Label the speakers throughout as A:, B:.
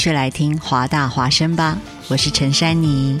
A: 去来听华大华声吧，我是陈珊妮。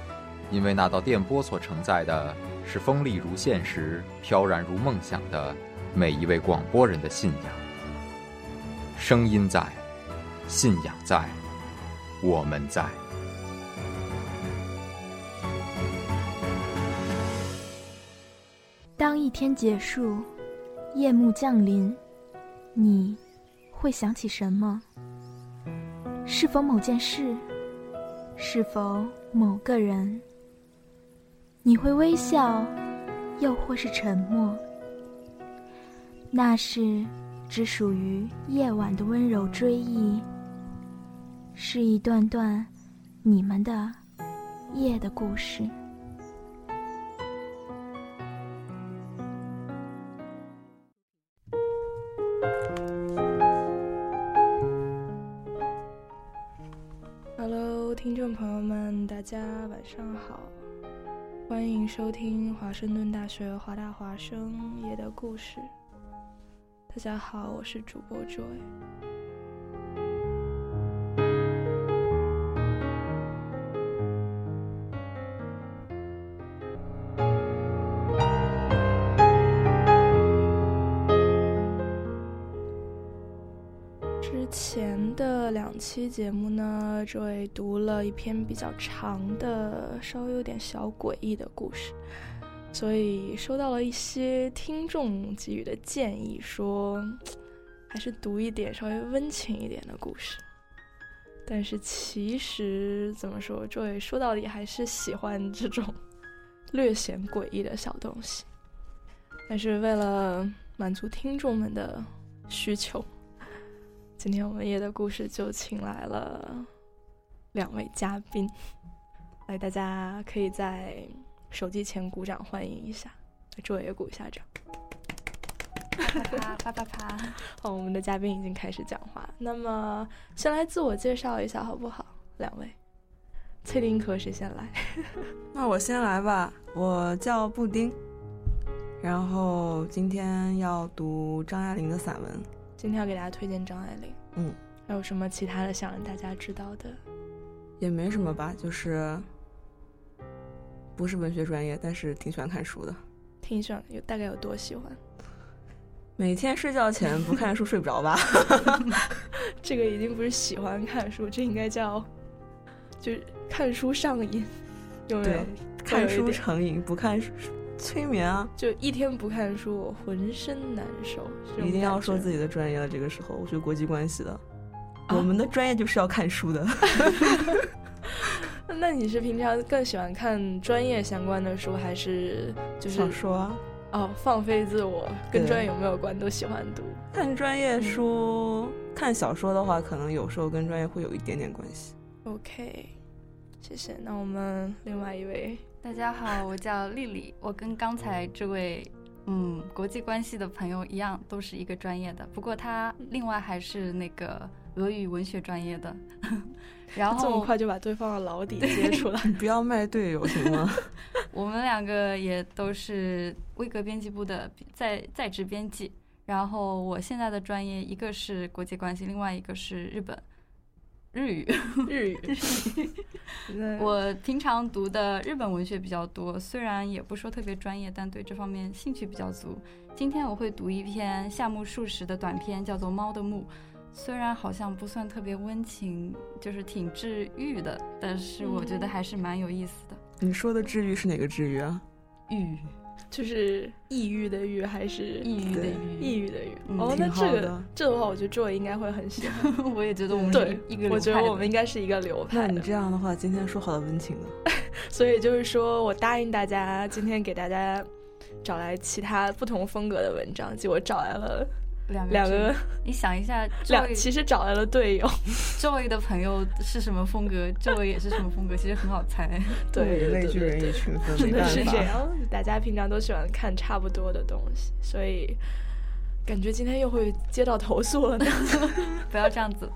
B: 因为那道电波所承载的是锋利如现实、飘然如梦想的每一位广播人的信仰。声音在，信仰在，我们在。
C: 当一天结束，夜幕降临，你会想起什么？是否某件事？是否某个人？你会微笑，又或是沉默？那是只属于夜晚的温柔追忆，是一段段你们的夜的故事。
D: Hello，听众朋友们，大家晚上好，收听华盛顿大学华大华生夜的故事。大家好，我是主播 Joy。期节目呢这位读了一篇比较长的、稍微有点小诡异的故事，所以收到了一些听众给予的建议，说还是读一点稍微温情一点的故事。但是其实怎么说这位说到底还是喜欢这种略显诡异的小东西。但是为了满足听众们的需求。今天我们夜的故事就请来了两位嘉宾，来，大家可以在手机前鼓掌欢迎一下，周伟也鼓一下掌。
E: 啪啪啪啪啪！
D: 好，我们的嘉宾已经开始讲话，那么先来自我介绍一下好不好？两位，崔丁可谁先来？
F: 那我先来吧，我叫布丁，然后今天要读张爱玲的散文。
D: 今天要给大家推荐张爱玲，
F: 嗯，
D: 还有什么其他的想让大家知道的？
F: 也没什么吧，就是不是文学专业，但是挺喜欢看书的。
D: 挺喜欢，有大概有多喜欢？
F: 每天睡觉前不看书睡不着吧？
D: 这个已经不是喜欢看书，这应该叫就是看书上瘾，有没有？
F: 看书成瘾，不看书。催眠啊！
D: 就一天不看书，我浑身难受。
F: 一定要说自己的专业了，这个时候我学国际关系的，啊、我们的专业就是要看书的。
D: 那你是平常更喜欢看专业相关的书，还是就是
F: 小说啊？
D: 哦，放飞自我，跟专业有没有关都喜欢读。
F: 看专业书、嗯、看小说的话，可能有时候跟专业会有一点点关系。
D: OK，谢谢。那我们另外一位。
E: 大家好，我叫丽丽，我跟刚才这位嗯国际关系的朋友一样，都是一个专业的，不过他另外还是那个俄语文学专业的。然后
D: 这么快就把对方的老底 揭出来，
F: 你不要卖队友行吗？
E: 我们两个也都是威格编辑部的在在职编辑，然后我现在的专业一个是国际关系，另外一个是日本。日语，
D: 日语。那
E: 我平常读的日本文学比较多，虽然也不说特别专业，但对这方面兴趣比较足。今天我会读一篇夏目漱石的短篇，叫做《猫的墓》。虽然好像不算特别温情，就是挺治愈的，但是我觉得还是蛮有意思的。
F: 你说的治愈是哪个治愈啊？
E: 愈，
D: 就是抑郁的郁还是
E: 抑郁的郁，
D: 抑郁的郁？
E: 嗯
D: 哦，那这个
F: 的
D: 这的话，我觉得 Joy 应该会很喜欢。
E: 我也觉得我们
D: 对
E: 是一个，
D: 我觉得我们应该是一个流派
F: 那你。这样的话，今天说好的温情呢？
D: 所以就是说我答应大家，今天给大家找来其他不同风格的文章，结果找来了
E: 两个
D: 两个
E: 你想一下
D: 两其实找来了队友。
E: Joy 的朋友是什么风格，Joy 也是什么风格，其实很好猜。
D: 对，
F: 类聚，人以群分，
D: 真的。是这样，大家平常都喜欢看差不多的东西，所以感觉今天又会接到投诉了呢。
E: 不要这样子，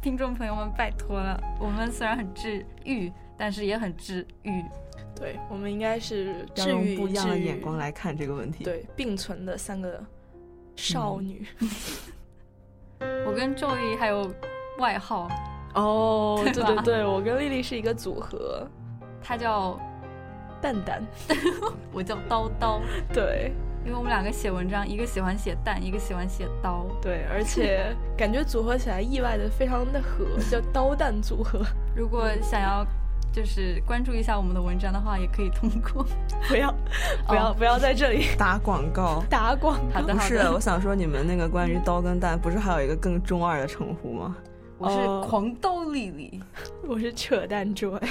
E: 听众朋友们，拜托了。我们虽然很治愈，但是也很治愈。
D: 对，我们应该是
F: 要
D: 治愈
F: 用不一样的眼光来看这个问题。，
D: 对并存的三个少女。
E: 我跟 Joy 还有外号，
D: 哦，
E: 对
D: 对对对，我跟丽丽是一个组合，
E: 她叫
D: 蛋蛋。
E: 我叫刀刀，
D: 对
E: 因为我们两个写文章，一个喜欢写蛋，一个喜欢写刀。
D: 对，而且感觉组合起来意外的非常的合，叫刀蛋组合。
E: 如果想要就是关注一下我们的文章的话，也可以通过。
D: 不要 不要、
E: 哦
D: 不要在这里
F: 打广告。
D: 打广告。
E: 好的，
F: 不是，我想说你们那个关于刀跟蛋，不是还有一个更中二的称呼吗？
E: 我是
D: 哦
E: 狂刀丽丽。
D: 我是扯淡 joy。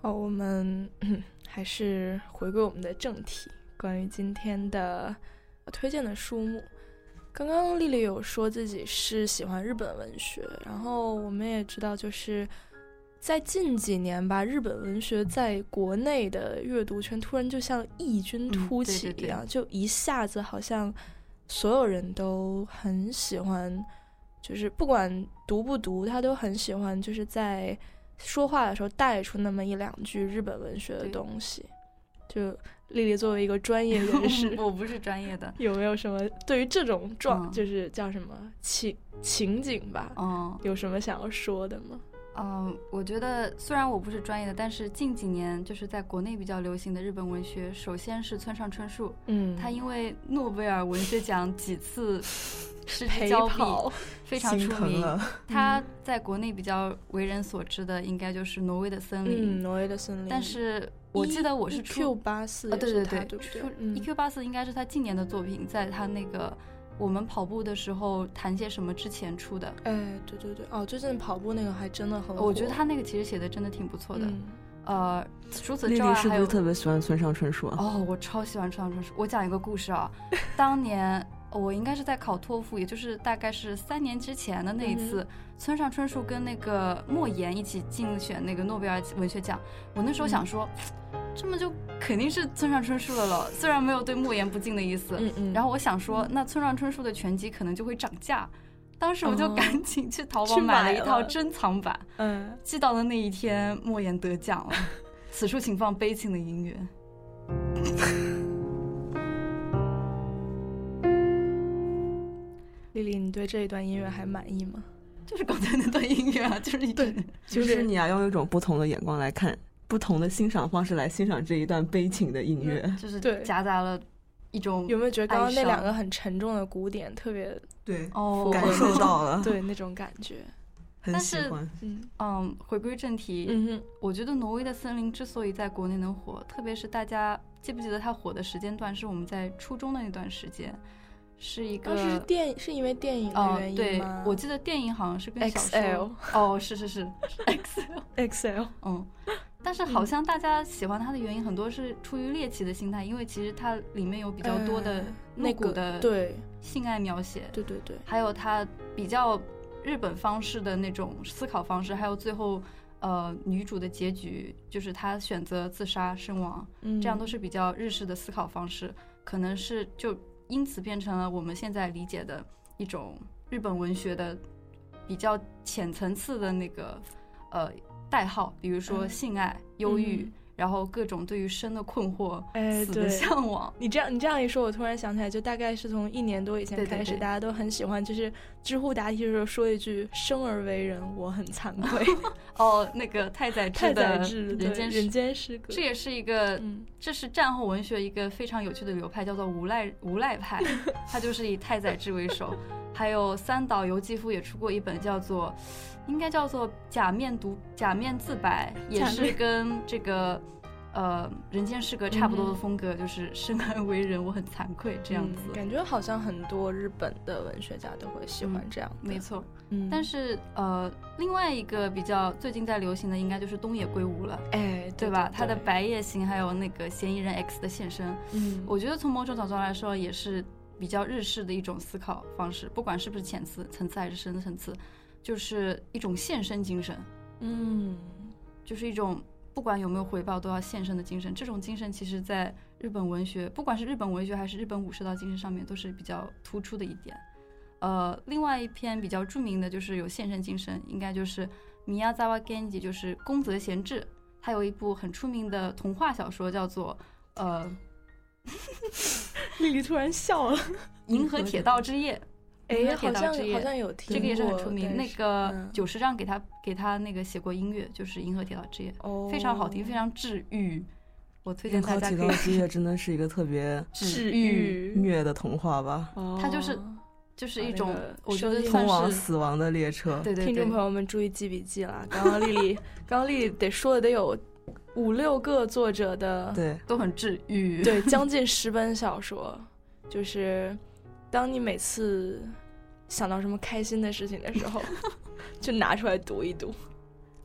D: 好，我们嗯 还是回归我们的正题，关于今天的推荐的书目。刚刚丽丽有说自己是喜欢日本文学，然后我们也知道，就是在近几年吧，日本文学在国内的阅读圈突然就像异军突
E: 嗯对对对
D: 起一样，就一下子好像所有人都很喜欢，就是不管读不读，他都很喜欢，就是在说话的时候带出那么一两句日本文学的东西。就丽丽作为一个专业人士，
E: 我不是专业的。
D: 有没有什么对于这种状，
E: 嗯
D: 就是叫什么情情景吧，
E: 嗯
D: 有什么想要说的吗？
E: 嗯，我觉得虽然我不是专业的，但是近几年就是在国内比较流行的日本文学，首先是村上春树，
D: 嗯
E: 他因为诺贝尔文学奖几次失交臂，
D: 跑，
E: 非常出名。
F: 疼了。
E: 他在国内比较为人所知的，应该就是《挪威的森林》
D: 嗯，挪威的森林。
E: 但是我记得我是
D: E
E: 初
D: Q 八四
E: 啊，对对对，
D: 对不对
E: 出
D: 嗯
E: EQ 八四应该是他近年的作品，在他那个我们跑步的时候谈些什么之前出的。
D: 哎，对对对，哦，最近跑步那个还真的很火，
E: 我觉得他那个其实写的真的挺不错的。
D: 嗯
E: 呃，除此
F: 丽丽是不
E: 之外还有
F: 是特别喜欢村上春树啊？
E: 哦，我超喜欢村上春树。我讲一个故事啊，当年我应该是在考托福，也就是大概是三年之前的那一次，村上春树跟那个莫言一起竞选那个诺贝尔文学奖。我那时候想说，这么就肯定是村上春树的了，虽然没有对莫言不敬的意思。
D: 嗯嗯，
E: 然后我想说，那村上春树的全集可能就会涨价。当时我就
D: 哦
E: 赶紧去淘宝买了
D: 买了
E: 一套珍藏版，
D: 嗯，
E: 寄到的那一天，莫言得奖了。此处请放悲情的音乐。
D: 丽丽，你对这一段音乐还满意吗？
E: 就是刚才那段音乐啊，就是一
D: 对
F: 就是你要用一种不同的眼光来看，不同的欣赏方式来欣赏这一段悲情的音乐。
E: 就是
D: 对
E: 夹杂了一种
D: 有没有觉得刚刚那两个很沉重的鼓点特别
F: 对，
E: 哦
F: 感受到了，
D: 对那种感觉？
F: 很
E: 但是
F: 喜欢。
D: 嗯
E: 嗯，回归正题，
D: 嗯哼，
E: 我觉得挪威的森林之所以在国内能火，特别是大家记不记得它火的时间段是我们在初中的那段时间，是一个
D: 当时是电是因为电影的
E: 哦
D: 原因
E: 对
D: 吗？，
E: 我记得电影好像是跟小说
D: XL
E: 哦，是是是
D: XL，XL
E: 嗯，但是好像大家喜欢它的原因很多是出于猎奇的心态，因为其实它里面有比较多的
D: 呃
E: 露
D: 那个
E: 骨的
D: 对。
E: 性爱描写，
D: 对对对，
E: 还有它比较日本方式的那种思考方式，还有最后呃女主的结局就是她选择自杀身亡，
D: 嗯，
E: 这样都是比较日式的思考方式，可能是就因此变成了我们现在理解的一种日本文学的比较浅层次的那个呃代号，比如说
D: 嗯
E: 性爱、忧郁。
D: 嗯
E: 然后各种对于生的困惑、
D: 哎，
E: 死的
D: 对，
E: 向往。
D: 你这样你这样一说，我突然想起来，就大概是从一年多以前开始，
E: 对对对
D: 大家都很喜欢，就是知乎答题的时候说一句“生而为人，我很惭愧
E: 哦，那个太宰”，治的
D: 治
E: 人间
D: 人间失格，
E: 这也是一个，
D: 嗯
E: 这是战后文学一个非常有趣的流派，叫做无赖无赖派，它就是以太宰治为首。还有三岛由纪夫也出过一本叫做，应该叫做《假面独假面自白》，也是跟这个呃人间失格差不多的
D: 嗯
E: 风格，就是生而为人，我很惭愧这样子。
D: 嗯感觉好像很多日本的文学家都会喜欢这样的，
E: 没错，
D: 嗯，
E: 但是呃，另外一个比较最近在流行的，应该就是东野圭吾了。
D: 哎，
E: 对吧？他的白夜行，还有那个嫌疑人 X 的现身，
D: 嗯，
E: 我觉得从某种角度来说，也是比较日式的一种思考方式，不管是不是浅次层次还是深层次，就是一种献身精神，
D: 嗯
E: 就是一种不管有没有回报都要献身的精神。这种精神其实在日本文学，不管是日本文学还是日本武士道精神上面，都是比较突出的一点。呃，另外一篇比较著名的就是有献身精神，应该就是宮沢賢治，就是宫泽贤治。他有一部很出名的童话小说，叫做呃
D: 丽丽突然笑了，《
E: 银河铁道之夜》。银
D: 哎，
E: 河铁
D: 好像
E: 道之夜
D: 好像有听过，
E: 这个也是很出名。那个
D: 嗯
E: 久石让给他给他那个写过音乐，就是《银河铁道之夜》，
D: 哦
E: 非常好听，非常治愈。我推荐大家可以
G: 铁道之夜真的是一个特别
D: 治
E: 愈，
G: 虐的童话吧，
E: 它就是就是一种我觉得
G: 通往死亡的列车。
E: 对对
D: 听众朋，友们注意记笔记了，刚刚丽丽，刚刚丽丽得说的得有五六个作者的，
G: 对，
E: 都很治愈。
D: 对，将近十本小说，就是当你每次想到什么开心的事情的时候，就拿出来读一读，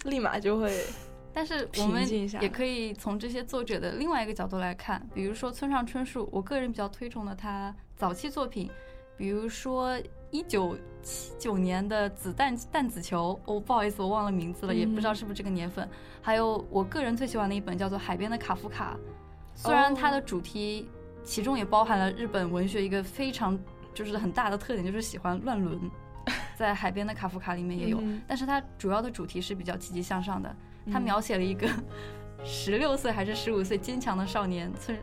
D: 立马就会。
E: 但是我们也可以从这些作者的另外一个角度来看，比如说村上春树，我个人比较推崇的他早期作品，比如说一九七九年的《子弹弹子球》，哦，不好意思，我忘了名字了，也不知道是不是这个年份。还有我个人最喜欢的一本叫做《海边的卡夫卡》，虽然它的主题其中也包含了日本文学一个非常就是很大的特点，就是喜欢乱伦，在《海边的卡夫卡》里面也有，
D: 嗯
E: 但是它主要的主题是比较积极向上的。他
D: 嗯
E: 描写了一个十六岁还是十五岁坚强的少年，村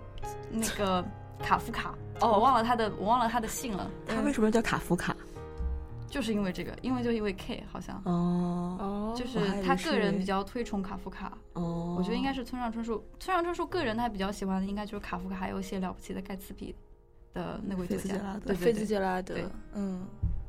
E: 那个卡夫卡。哦，我忘了他的，我忘了他的姓了。
G: 他为什么叫卡夫卡？
E: 就是因为这个，因为就因为 K 好像，
G: 哦
D: 哦，
E: 就是他个人比较推崇卡夫卡。
G: 哦，
E: 我觉得应该是村上春树。村上春树个人他比较喜欢的应该就是卡夫卡，还有一些了不起的盖茨比的那位作家。对
D: 菲茨
E: 对对，
D: 杰拉德，嗯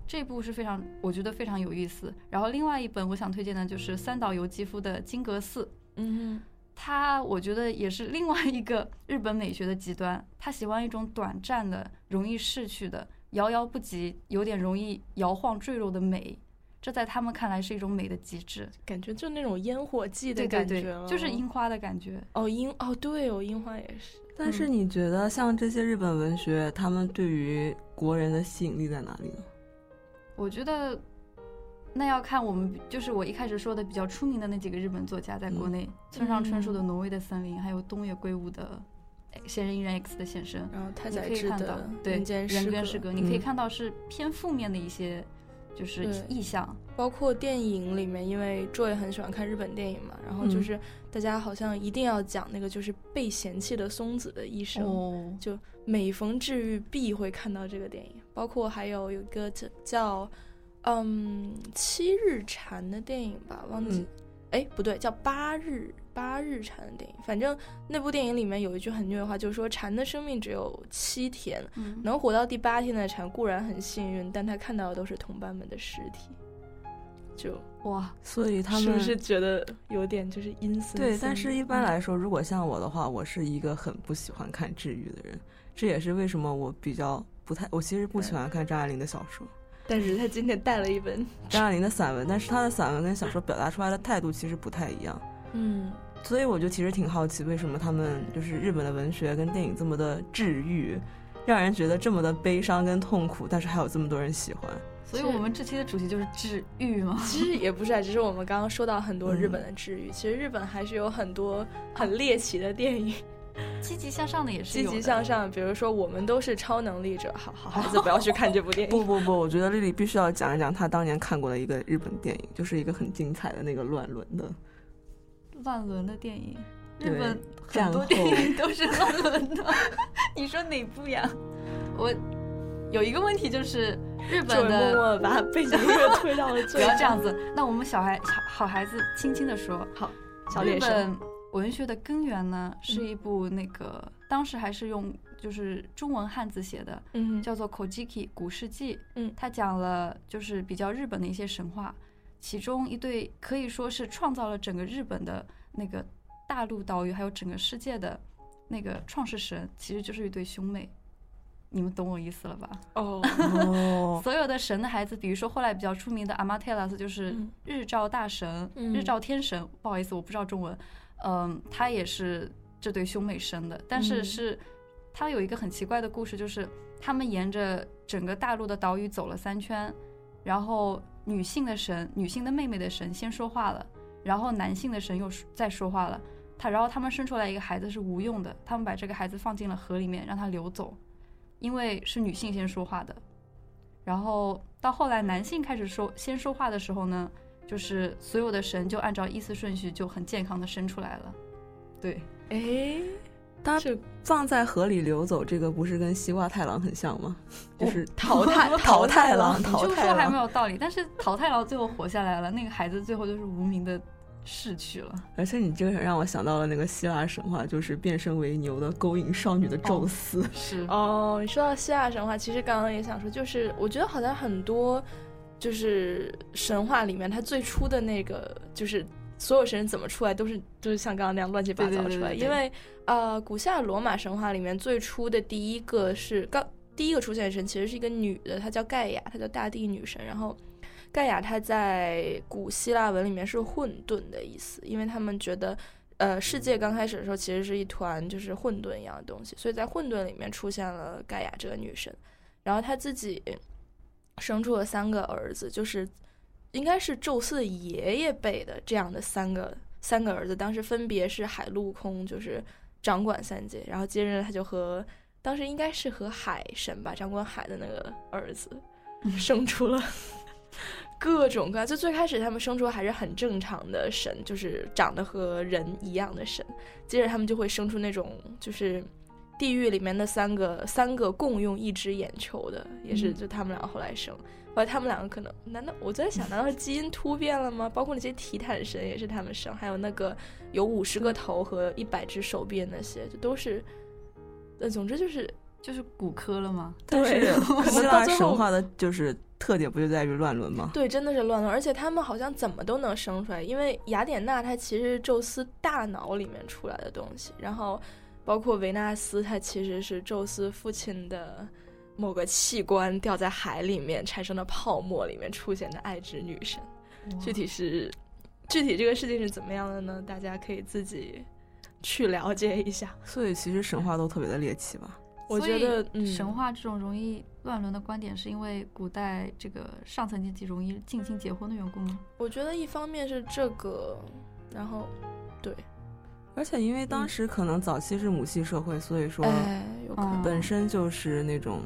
E: 这部是非常，我觉得非常有意思。然后另外一本我想推荐的就是三岛由纪夫的《金阁寺》。
D: 嗯
E: 他我觉得也是另外一个日本美学的极端，他喜欢一种短暂的、容易逝去的、遥遥不及、有点容易摇晃坠落的美，这在他们看来是一种美的极致。
D: 感觉就那种烟火气的
E: 对对对
D: 感觉了，，
E: 就是樱花的感觉。
D: 哦樱哦对哦樱花也是，
G: 但是你觉得像这些日本文学，他们对于国人的吸引力在哪里呢？
E: 我觉得那要看我们，就是我一开始说的比较出名的那几个日本作家，在国内，村上春树的《挪威的森林》，还有东野圭吾的《嫌疑人 X 的现身》。
D: 然后太
E: 你
D: 宰治
E: 可以看到
D: 的，
E: 对
D: 人间
E: 人跟
D: 失格，
E: 你可以
G: 嗯
E: 看到是偏负面的一些，就是意象。
D: 包括电影里面，因为 Joy 很喜欢看日本电影嘛，然后就
G: 嗯
D: 是大家好像一定要讲那个就是被嫌弃的松子的一生，
E: 哦，
D: 就每逢治愈必会看到这个电影。包括还有有一个叫叫嗯七日禅的电影吧，忘记
G: 嗯，
D: 哎、不对，叫八日八日蝉的电影。反正那部电影里面有一句很虐的话，就是说蝉的生命只有七天，
E: 嗯，
D: 能活到第八天的蝉固然很幸运，但他看到的都是同伴们的尸体，就
E: 哇，
G: 所以他们
D: 是不是觉得有点就是阴森森？
G: 对，但是一般来说，如果像我的话，我是一个很不喜欢看治愈的人，这也是为什么我比较不太，我其实不喜欢看张爱玲的小说，
D: 但是他今天带了一本，
G: 张爱玲的散文，但是他的散文跟小说表达出来的态度其实不太一样。
D: 嗯，
G: 所以我就其实挺好奇，为什么他们就是日本的文学跟电影这么的治愈，让人觉得这么的悲伤跟痛苦，但是还有这么多人喜欢。
E: 所以我们这期的主题就是治愈吗。
D: 其实也不是啊，只是我们刚刚说到很多
G: 嗯
D: 日本的治愈，其实日本还是有很多很猎奇的电影，
E: 积极向上的也是
D: 积极向上，比如说我们都是超能力者，好好孩子不要去看这部电影。
G: 不不不，我觉得丽丽必须要讲一讲她当年看过的一个日本电影，就是一个很精彩的那个乱伦的。
E: 乱伦的电影。日本很多电影都是乱伦的，你说哪部呀？我有一个问题就是日本的
D: 默默把背景音乐推到了最
E: 不
D: 最
E: 要这样子。那我们小孩小好孩子轻轻的说。
D: 好，小
E: 日
D: 猎声。
E: 本文学的根源呢，是一部那个、当时还是用就是中文汉字写的，
D: 嗯
E: 叫做《Kojiki》古世纪。
D: 嗯
E: 它讲了就是比较日本的一些神话，其中一对可以说是创造了整个日本的那个大陆岛屿，还有整个世界的那个创世神，其实就是一对兄妹。你们懂我意思了吧？
D: 哦，
G: 哦，
E: 所有的神的孩子，比如说后来比较出名的阿玛特拉斯，就是
D: 嗯
E: 日照大神、
D: 嗯
E: 日照天神。不好意思，我不知道中文。嗯，他也是这对兄妹生的，但是
D: 嗯
E: 是，他有一个很奇怪的故事，就是他们沿着整个大陆的岛屿走了三圈，然后女性的神、女性的妹妹的神先说话了，然后男性的神又说再说话了。他然后他们生出来一个孩子是无用的，他们把这个孩子放进了河里面，让他流走，因为是女性先说话的。然后到后来男性开始说先说话的时候呢，就是所有的神就按照依次顺序就很健康的生出来了。对，
D: 哎，
G: 它
D: 这
G: 放在河里流走，这个不是跟西瓜太郎很像吗？就是
D: 淘汰
G: 淘汰郎，
E: 你
G: 淘汰
E: 这么说还没。有道理，但是淘汰郎最后活下来了，那个孩子最后就是无名的逝去了。
G: 而且你这个让我想到了那个希腊神话，就是变身为牛的勾引少女的宙斯。
E: 是
D: 哦，你说到希腊神话，其实刚刚也想说，就是我觉得好像很多就是神话里面，它最初的那个就是所有神怎么出来，都是都是像刚刚那样乱七八糟出来。因为呃，古希腊罗马神话里面最初的第一个是刚第一个出现的神，其实是一个女的，她叫盖亚，她叫大地女神。然后盖亚她在古希腊文里面是混沌的意思，因为他们觉得。呃，世界刚开始的时候其实是一团就是混沌一样的东西，所以在混沌里面出现了盖亚这个女神，然后她自己生出了三个儿子，就是应该是宙斯的爷爷辈的这样的三个三个儿子，当时分别是海陆空，就是掌管三界，然后接着他就和当时应该是和海神吧，掌管海的那个儿子生出了。各种各样，就最开始他们生出还是很正常的神，就是长得和人一样的神。接着他们就会生出那种就是地狱里面的三个三个共用一只眼球的，也是
E: 嗯
D: 就他们两个后来生。后来他们两个可能，难道我在想，难道是基因突变了吗？包括那些提坦神也是他们生，还有那个有五十个头和一百只手臂的那些，就都是。呃，总之就是
E: 就是骨科了吗？
D: 对 可
G: 希腊
D: 能到最后
G: 神话的就是特点不就在于乱伦吗？
D: 对，真的是乱伦，而且他们好像怎么都能生出来，因为雅典娜她其实是宙斯大脑里面出来的东西，然后包括维纳斯，她其实是宙斯父亲的某个器官掉在海里面产生的泡沫里面出现的爱之女神。具体是具体这个事情是怎么样的呢？大家可以自己去了解一下。
G: 所以其实神话都特别的猎奇吧。
D: 我觉得，嗯，
E: 神话这种容易乱伦的观点，是因为古代这个上层阶级容易近亲结婚的缘故吗？
D: 我觉得一方面是这个，然后对，
G: 而且因为当时可能早期是母系社会，所以说
D: 哎，有可能。
E: 嗯
G: 本身就是那种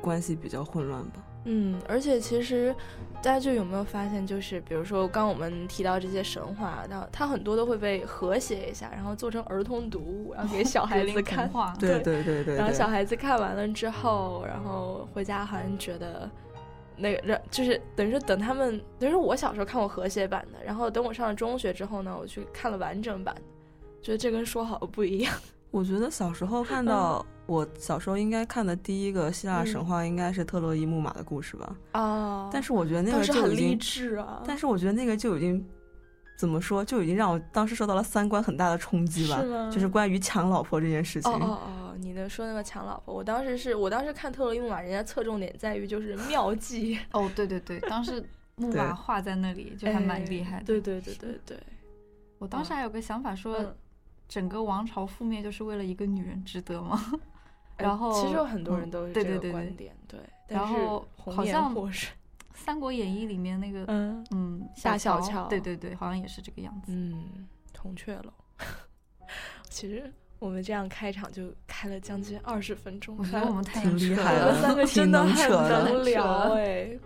G: 关系比较混乱吧。
D: 嗯，而且其实大家就有没有发现，就是比如说刚我们提到这些神话，然后它很多都会被和谐一下，然后做成儿童读物，然后给小孩子 看
G: 对对对对对。
D: 然后小孩子看完了之后，然后回家好像觉得。那个让就是等于说等他们，等于说我小时候看过和谐版的，然后等我上了中学之后呢，我去看了完整版的，觉得这跟说好的不一样。
G: 我觉得小时候看到，我小时候应该看的第一个希腊神话应该是特洛伊木马的故事吧。
D: 哦
G: 但是我觉得那个
D: 就很励
G: 就已经，
D: 志啊。
G: 但是我觉得那个就已经怎么说，就已经让我当时受到了三观很大的冲击吧
D: 是。吗？
G: 就是关于抢老婆这件事情。
D: 哦哦哦，你的说那个抢老婆，我当时是我当时看特洛伊木马，人家侧重点在于就是妙计，
E: 哦，对对对，当时 木马画在那里就还蛮厉害的。
D: 哎对对对对对，
E: 我当时还有个想法说，
D: 嗯
E: 整个王朝覆灭就是为了一个女人，值得吗？
D: 哎
E: 然后
D: 其实有很多人
E: 嗯
D: 都是这个
E: 对对对对
D: 观点，对。
E: 然后好像三国演义》里面那个
D: 嗯
E: 嗯
D: 大小
E: 乔，对对对，好像也是这个样子。
D: 嗯，铜雀楼。其实我们这样开场就开了将近二十分钟，
E: 我觉得我们太
G: 厉害
D: 了三个真的很能聊
E: 扯
D: 哎。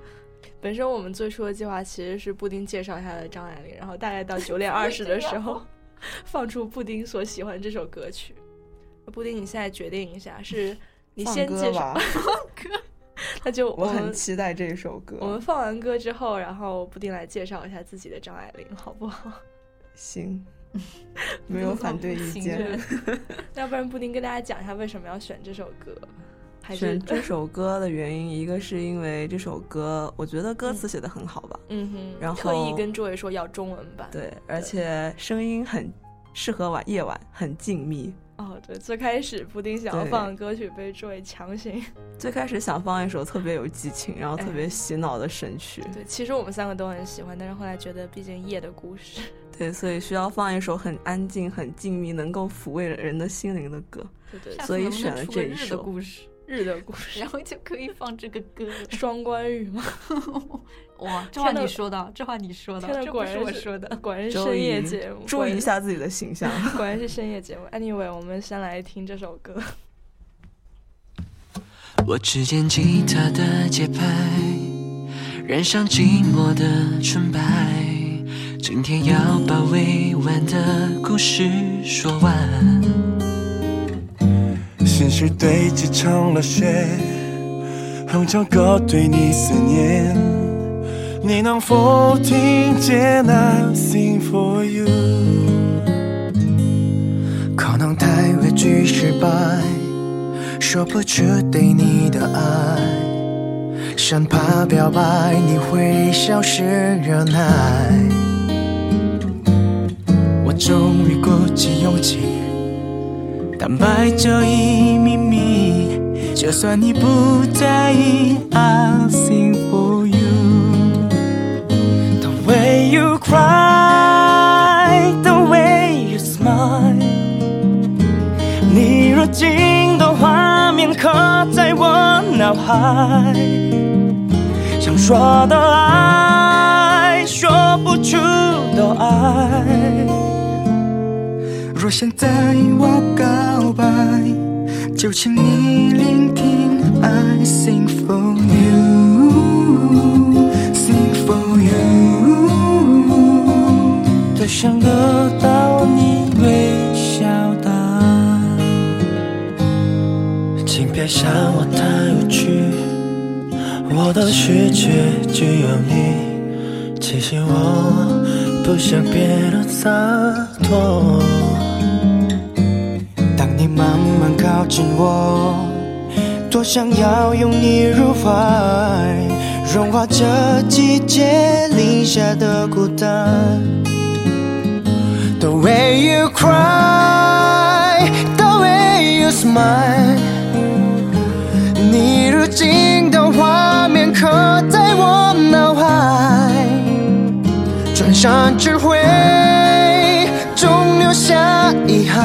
D: 本身我们最初的计划其实是布丁介绍一下的张爱玲，然后大概到九点二十的时候，放出布丁所喜欢这首歌曲。布丁，你现在决定一下，是 你先介绍
G: 放歌，
D: 那就
G: 我很期待这首歌。
D: 我们放完歌之后，然后布丁来介绍一下自己的张爱玲，好不好？
G: 行，没有反对意见。
D: 要不然布丁跟大家讲一下为什么要选这首歌，还是
G: 选这首歌的原因，一个是因为这首歌，我觉得歌词写的很好吧，
D: 嗯哼，
G: 然后
D: 特意跟诸位说要中文版，
G: 对，而且声音很适合晚夜晚，很静谧。
D: 哦，对，最开始布丁想要放的歌曲被诸位强行，
G: 最开始想放一首特别有激情，然后特别洗脑的神曲，
D: 对，其实我们三个都很喜欢，但是后来觉得毕竟夜的故事，
G: 对，所以需要放一首很安静、很静谧，能够抚慰人的心灵的歌，
D: 对对
G: 所以选了这一首。
E: 故事，
D: 日的故事，
E: 然后就可以放这个歌。
D: 双关语吗？
E: 哇，这话你说的，这话你说的，这不是
D: 果然
E: 我说的。
D: 果然是深夜节目，
G: 注意一下自己的形象。
D: 果然是深夜节目。Anyway，我们先来听这首歌。
H: 我只见吉他的节拍，染上寂寞的纯白。今天要把未完的故事说完。
I: 心事堆积成了雪，哼着歌对你思念。你能否听见？I sing for you。
H: 可能太畏惧失败，说不出对你的爱，生怕表白你会消失忍耐。我终于鼓起勇气，坦白这一秘密，就算你不在意，I'll sing for you。The way you cry, the way you smile。你如镜的画面刻在我脑海，想说的爱，说不出的爱。若现在我告白，就请你聆听，I sing for you，sing for you，多想得到你微笑的。请别笑我太无趣，我的世界只有你。其实我不想变得洒脱。慢靠近我，多想要拥你入怀，融化这季节零下的孤单。The way you cry, the way you smile，你如镜的画面刻在我脑海，转身只会终留下遗憾。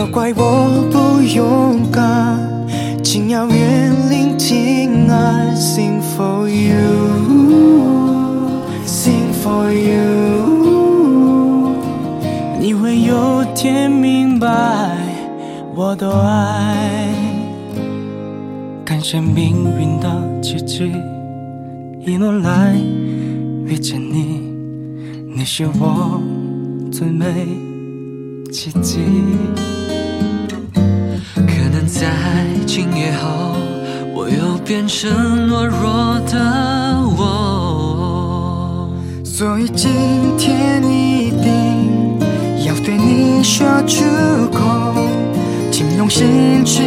H: 都怪我不勇敢，请遥远聆听，I sing for you，sing for you，你会有天明白我的爱。感谢命运的奇迹，一路来遇见你，你是我最美。奇迹。可能在今夜后，我又变成懦弱的我，所以今天一定要对你说出口，请用心去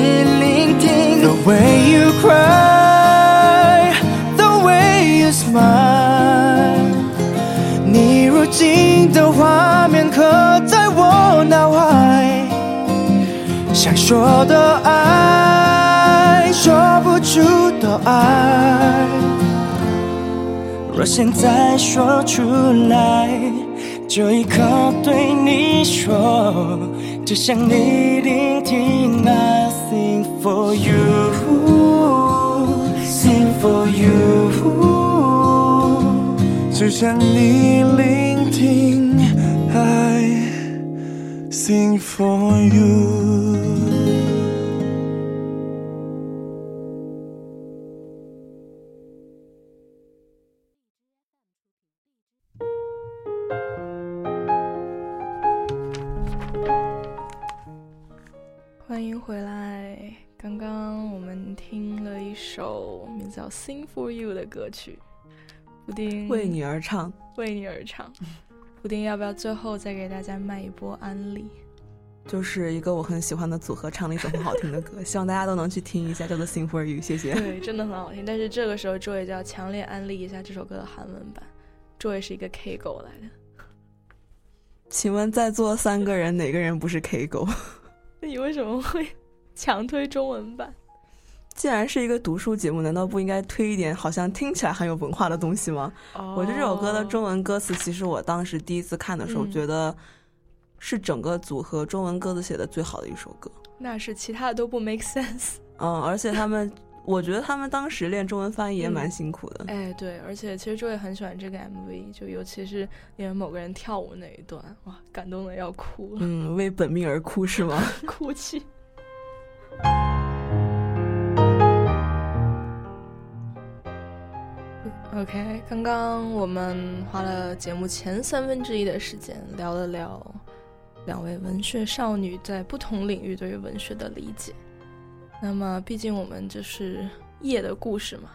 H: 说的爱，说不出的爱。若现在说出来，这一刻对你说，只想你聆听。I sing for you，sing for you。
I: 只想你聆听，I sing for you。
D: Sing for You》的歌曲，布丁
G: 为你而唱，
D: 为你而唱。布丁要不要最后再给大家卖一波安利？
G: 就是一个我很喜欢的组合唱了一首很好听的歌，希望大家都能去听一下，叫做《Sing for You》。谢谢。
D: 对，真的很好听。但是这个时候，周伟就要强烈安利一下这首歌的韩文版。周伟是一个 K 狗来的。
G: 请问在座三个人哪个人不是 K 狗？
D: 那 你为什么会强推中文版？
G: 既然是一个读书节目，难道不应该推一点好像听起来很有文化的东西吗？我觉得这首歌的中文歌词，其实我当时第一次看的时候，觉得是整个组合中文歌词写的最好的一首歌。
D: 那是其他的都不 make sense。
G: 嗯，而且他们。我觉得他们当时练中文翻译也蛮辛苦的。
D: 哎，对，而且其实周也很喜欢这个 MV，就尤其是里面某个人跳舞那一段，哇，感动的要哭了。
G: 嗯，为本命而哭是吗？
D: 哭泣。OK，刚刚我们花了节目前三分之一的时间聊了聊两位文学少女在不同领域对于文学的理解。那么，毕竟我们就是夜的故事嘛，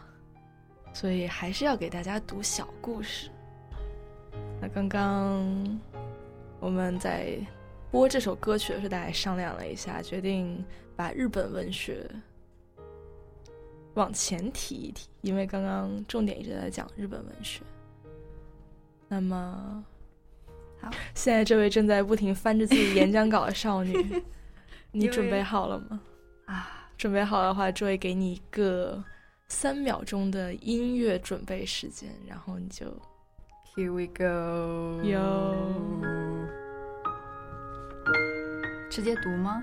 D: 所以还是要给大家读小故事。那刚刚我们在播这首歌曲的时候，大家商量了一下，决定把日本文学往前提一提，因为刚刚重点一直在讲日本文学。那么，
E: 好，
D: 现在这位正在不停翻着自己演讲稿的少女，你准备好了吗？
E: 啊。
D: 准备好的话，就会给你一个三秒钟的音乐准备时间，然后你就
E: Here we go，
D: 有
E: 直接读吗？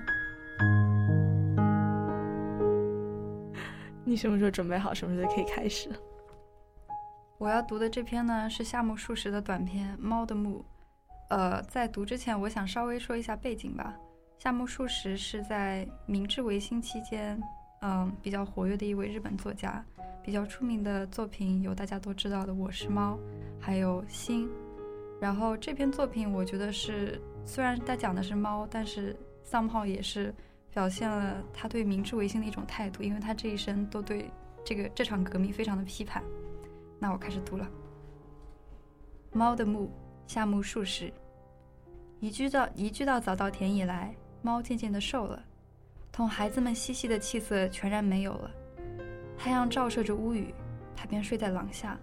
D: 你什么时候准备好，什么时候可以开始？
E: 我要读的这篇呢是夏目漱石的短篇《猫的墓》。呃，在读之前，我想稍微说一下背景吧。夏目漱石是在明治维新期间，嗯，比较活跃的一位日本作家。比较出名的作品有大家都知道的《我是猫》，还有《心》。然后这篇作品，我觉得是虽然它讲的是猫，但是丧炮也是表现了他对明治维新的一种态度，因为他这一生都对这个这场革命非常的批判。那我开始读了，《猫的墓》，夏目漱石。移居到移居到早稻田以来。猫渐渐的瘦了，同孩子们嬉戏的气色全然没有了。太阳照射着屋宇，它便睡在廊下，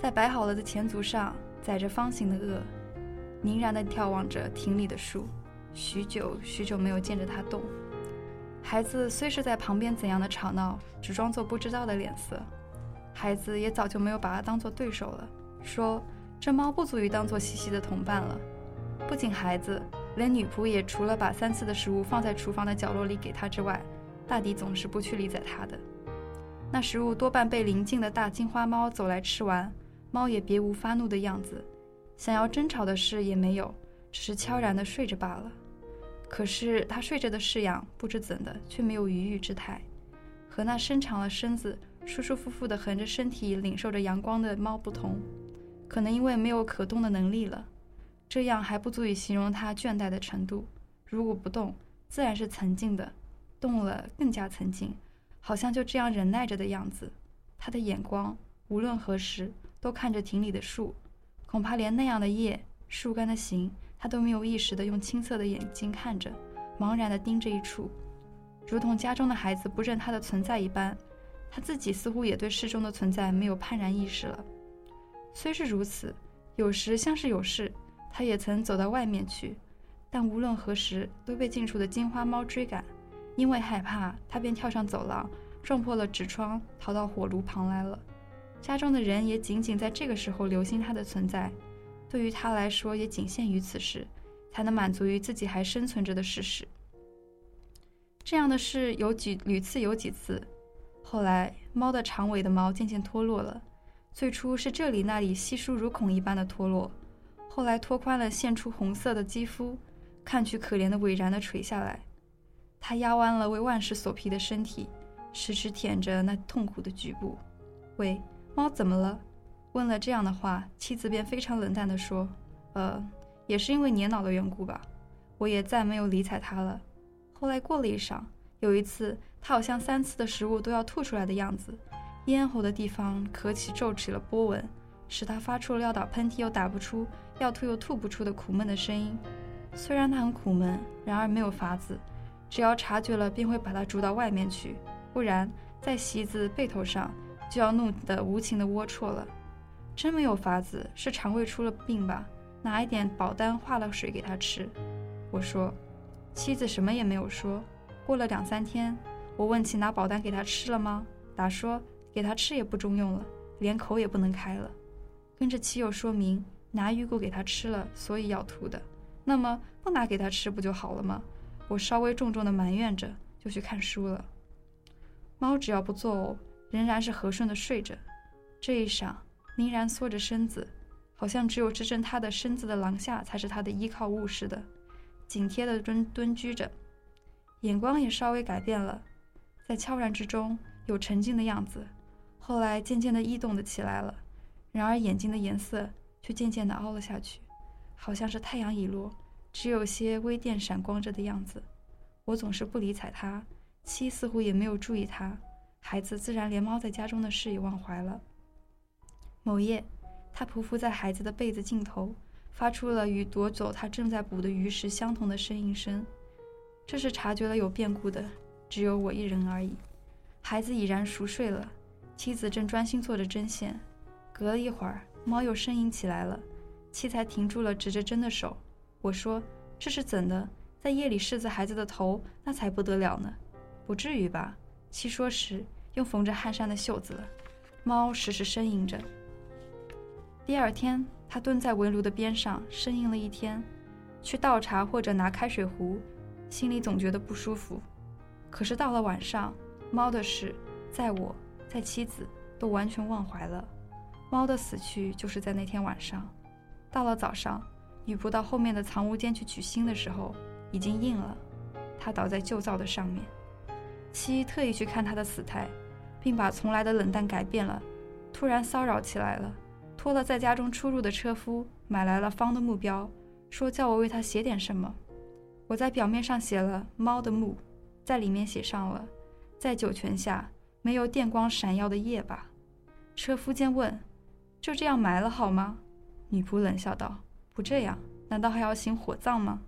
E: 在摆好了的前足上载着方形的轭，凝然的眺望着亭里的树。许久许久没有见着它动。孩子虽是在旁边怎样的吵闹，只装作不知道的脸色。孩子也早就没有把它当做对手了，说这猫不足以当做西西的同伴了。不仅孩子。连女仆也除了把三次的食物放在厨房的角落里给他之外，大抵总是不去理睬他的。那食物多半被邻近的大金花猫走来吃完，猫也别无发怒的样子，想要争吵的事也没有，只是悄然地睡着罢了。可是他睡着的式样，不知怎的却没有愉悦之态，和那伸长了身子、舒舒服服地横着身体领受着阳光的猫不同，可能因为没有可动的能力了。这样还不足以形容他倦怠的程度。如果不动，自然是沉静的；动了，更加沉静，好像就这样忍耐着的样子。他的眼光无论何时都看着亭里的树，恐怕连那样的叶、树干的形，他都没有意识的用青涩的眼睛看着，茫然的盯着一处，如同家中的孩子不认他的存在一般。他自己似乎也对室中的存在没有幡然意识了。虽是如此，有时像是有事。他也曾走到外面去，但无论何时都被近处的金花猫追赶。因为害怕，他便跳上走廊，撞破了纸窗，逃到火炉旁来了。家中的人也仅仅在这个时候留心他的存在，对于他来说也仅限于此时，才能满足于自己还生存着的事实。这样的事有几屡次有几次。后来，猫的长尾的毛渐渐脱落了，最初是这里那里稀疏如孔一般的脱落。后来拓宽了，现出红色的肌肤，看去可怜的萎然的垂下来。他压弯了为万事所披的身体，时时舔着那痛苦的局部。喂，猫怎么了？问了这样的话，妻子便非常冷淡地说：“呃，也是因为年老的缘故吧。”我也再没有理睬他了。后来过了一晌，有一次，他好像三次的食物都要吐出来的样子，咽喉的地方咳起皱起了波纹，使他发出了要打喷嚏又打不出、要吐又吐不出的苦闷的声音。虽然他很苦闷，然而没有法子，只要察觉了，便会把他逐到外面去，不然在席子背头上就要弄得无情的龌龊了。真没有法子，是肠胃出了病吧？拿一点保丹化了水给他吃。我说，妻子什么也没有说。过了两三天，我问起拿保单给他吃了吗？答说给他吃也不中用了，连口也不能开了。跟着妻友说明拿鱼骨给他吃了，所以要吐的。那么不拿给他吃不就好了吗？我稍微重重的埋怨着，就去看书了。猫只要不作呕，仍然是和顺的睡着。这一晌，凝然缩着身子，好像只有支撑他的身子的廊下才是他的依靠物似的，紧贴的蹲蹲居着。眼光也稍微改变了，在悄然之中有沉静的样子，后来渐渐的异动的起来了。然而眼睛的颜色却渐渐的凹了下去，好像是太阳已落，只有些微电闪光着的样子。我总是不理睬他，妻似乎也没有注意他，孩子自然连猫在家中的事也忘怀了。某夜，他匍匐在孩子的被子尽头，发出了与夺走他正在捕的鱼时相同的呻吟声。这是察觉了有变故的，只有我一人而已。孩子已然熟睡了，妻子正专心做着针线。隔了一会儿，猫又呻吟起来了，妻才停住了指着针的手。我说：“这是怎的？在夜里试着孩子的头，那才不得了呢。”不至于吧？妻说时又缝着汗衫的袖子了。猫时时呻吟着。第二天，他蹲在围炉的边上呻吟了一天，去倒茶或者拿开水壶。心里总觉得不舒服，可是到了晚上，猫的事，在我，在妻子都完全忘怀了。猫的死去就是在那天晚上。到了早上，女仆到后面的藏屋间去取心的时候，已经硬了，它倒在旧灶的上面。妻特意去看他的死态，并把从来的冷淡改变了，突然骚扰起来了，托了在家中出入的车夫买来了方的木标，说叫我为他写点什么。我在表面上写了“猫的墓”，在里面写上了“在酒泉下没有电光闪耀的夜吧”。车夫见问：“就这样埋了好吗？”女仆冷笑道：“不这样，难道还要行火葬吗？”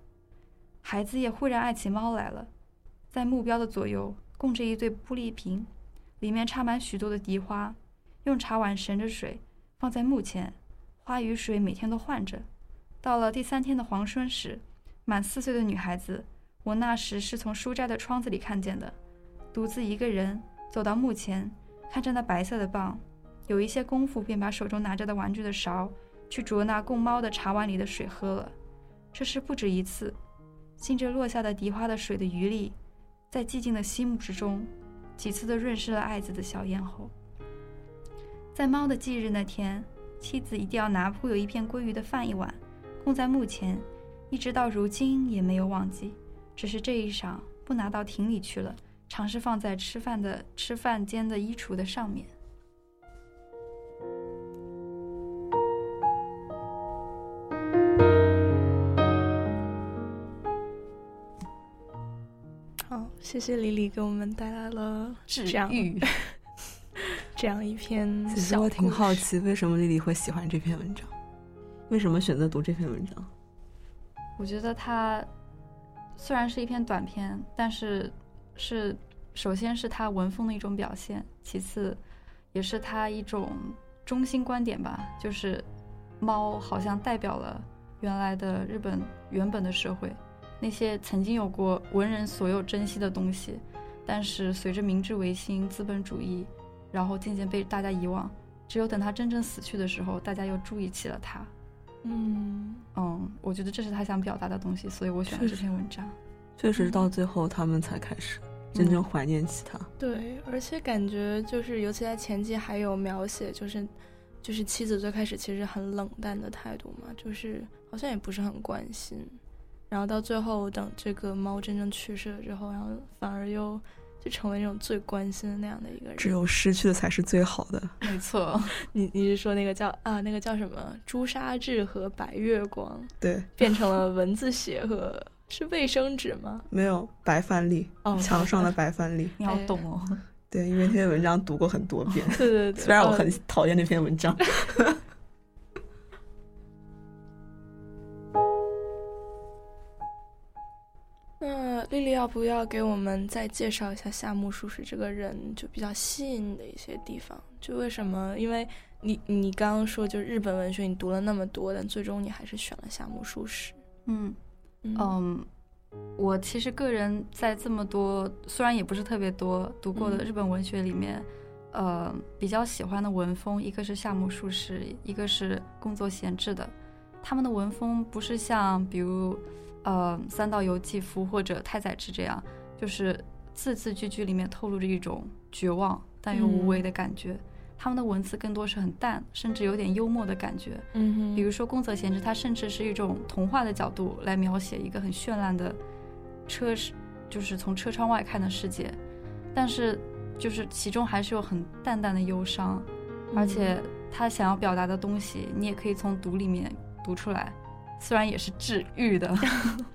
E: 孩子也忽然爱起猫来了。在目标的左右供着一对玻璃瓶，里面插满许多的荻花，用茶碗盛着水放在墓前，花与水每天都换着。到了第三天的黄昏时。满四岁的女孩子，我那时是从书斋的窗子里看见的，独自一个人走到墓前，看着那白色的棒，有一些功夫，便把手中拿着的玩具的勺去啄那供猫的茶碗里的水喝了。这是不止一次，浸着落下的荻花的水的余力，在寂静的溪木之中，几次的润湿了爱子的小咽喉。在猫的忌日那天，妻子一定要拿铺有一片鲑鱼的饭一碗，供在墓前。一直到如今也没有忘记，只是这一晌不拿到亭里去了，尝试放在吃饭的吃饭间的衣橱的上面。
D: 好，谢谢李李给我们带来了
E: 治愈
D: 这样一篇。
G: 其实我挺好奇，为什么丽丽会喜欢这篇文章？为什么选择读这篇文章？
E: 我觉得它虽然是一篇短篇，但是是首先是它文风的一种表现，其次也是它一种中心观点吧，就是猫好像代表了原来的日本原本的社会，那些曾经有过文人所有珍惜的东西，但是随着明治维新、资本主义，然后渐渐被大家遗忘，只有等他真正死去的时候，大家又注意起了他。
D: 嗯
E: 嗯，我觉得这是他想表达的东西，所以我选了这篇文章。
G: 确实，到最后他们才开始真正怀念起他。
D: 对，而且感觉就是，尤其在前期还有描写，就是就是妻子最开始其实很冷淡的态度嘛，就是好像也不是很关心，然后到最后等这个猫真正去世了之后，然后反而又。就成为那种最关心的那样的一个人，
G: 只有失去的才是最好的。
E: 没错，
D: 你你是说那个叫啊，那个叫什么朱砂痣和白月光？
G: 对，
D: 变成了蚊子血和是卫生纸吗？
G: 没有白饭粒，墙上的白饭粒。
E: 你要懂哦。
G: 对，因为那篇文章读过很多遍。
D: 对对对。
G: 虽然我很讨厌那篇文章。
D: 丽丽要不要给我们再介绍一下夏目漱石这个人，就比较吸引的一些地方？就为什么？因为你你刚刚说，就日本文学你读了那么多，但最终你还是选了夏目漱石。
E: 嗯嗯，我其实个人在这么多虽然也不是特别多读过的日本文学里面，呃，比较喜欢的文风，一个是夏目漱石，一个是工作闲置的。他们的文风不是像比如。呃，三岛由纪夫或者太宰治这样，就是字字句句里面透露着一种绝望但又无为的感觉。他们的文字更多是很淡，甚至有点幽默的感觉。
D: 嗯哼
E: 比如说宫泽贤治，他甚至是一种童话的角度来描写一个很绚烂的车，就是从车窗外看的世界。但是，就是其中还是有很淡淡的忧伤，而且他想要表达的东西，你也可以从读里面读出来。虽然也是治愈的，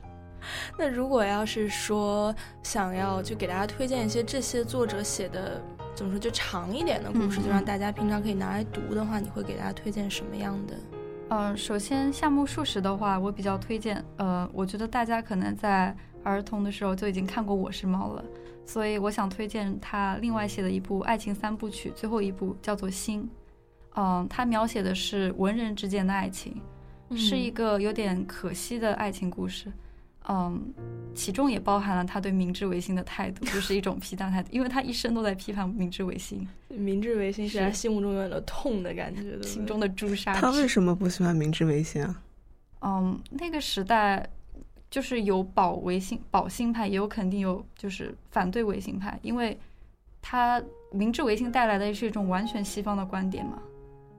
D: 那如果要是说想要就给大家推荐一些这些作者写的怎么说就长一点的故事，就让大家平常可以拿来读的话，你会给大家推荐什么样的？
E: 呃，首先夏目漱石的话，我比较推荐。呃，我觉得大家可能在儿童的时候就已经看过《我是猫》了，所以我想推荐他另外写的一部爱情三部曲，最后一部叫做《心》。嗯，他描写的是文人之间的爱情。是一个有点可惜的爱情故事，嗯，其中也包含了他对明治维新的态度，就是一种批判态度，因为他一生都在批判明治维新。
D: 明治维新是他心目中有点痛的感觉，
E: 心中的朱砂。
G: 他为什么不喜欢明治维新啊？
E: 嗯，那个时代就是有保维新、保新派，也有肯定有就是反对维新派，因为他明治维新带来的是一种完全西方的观点嘛。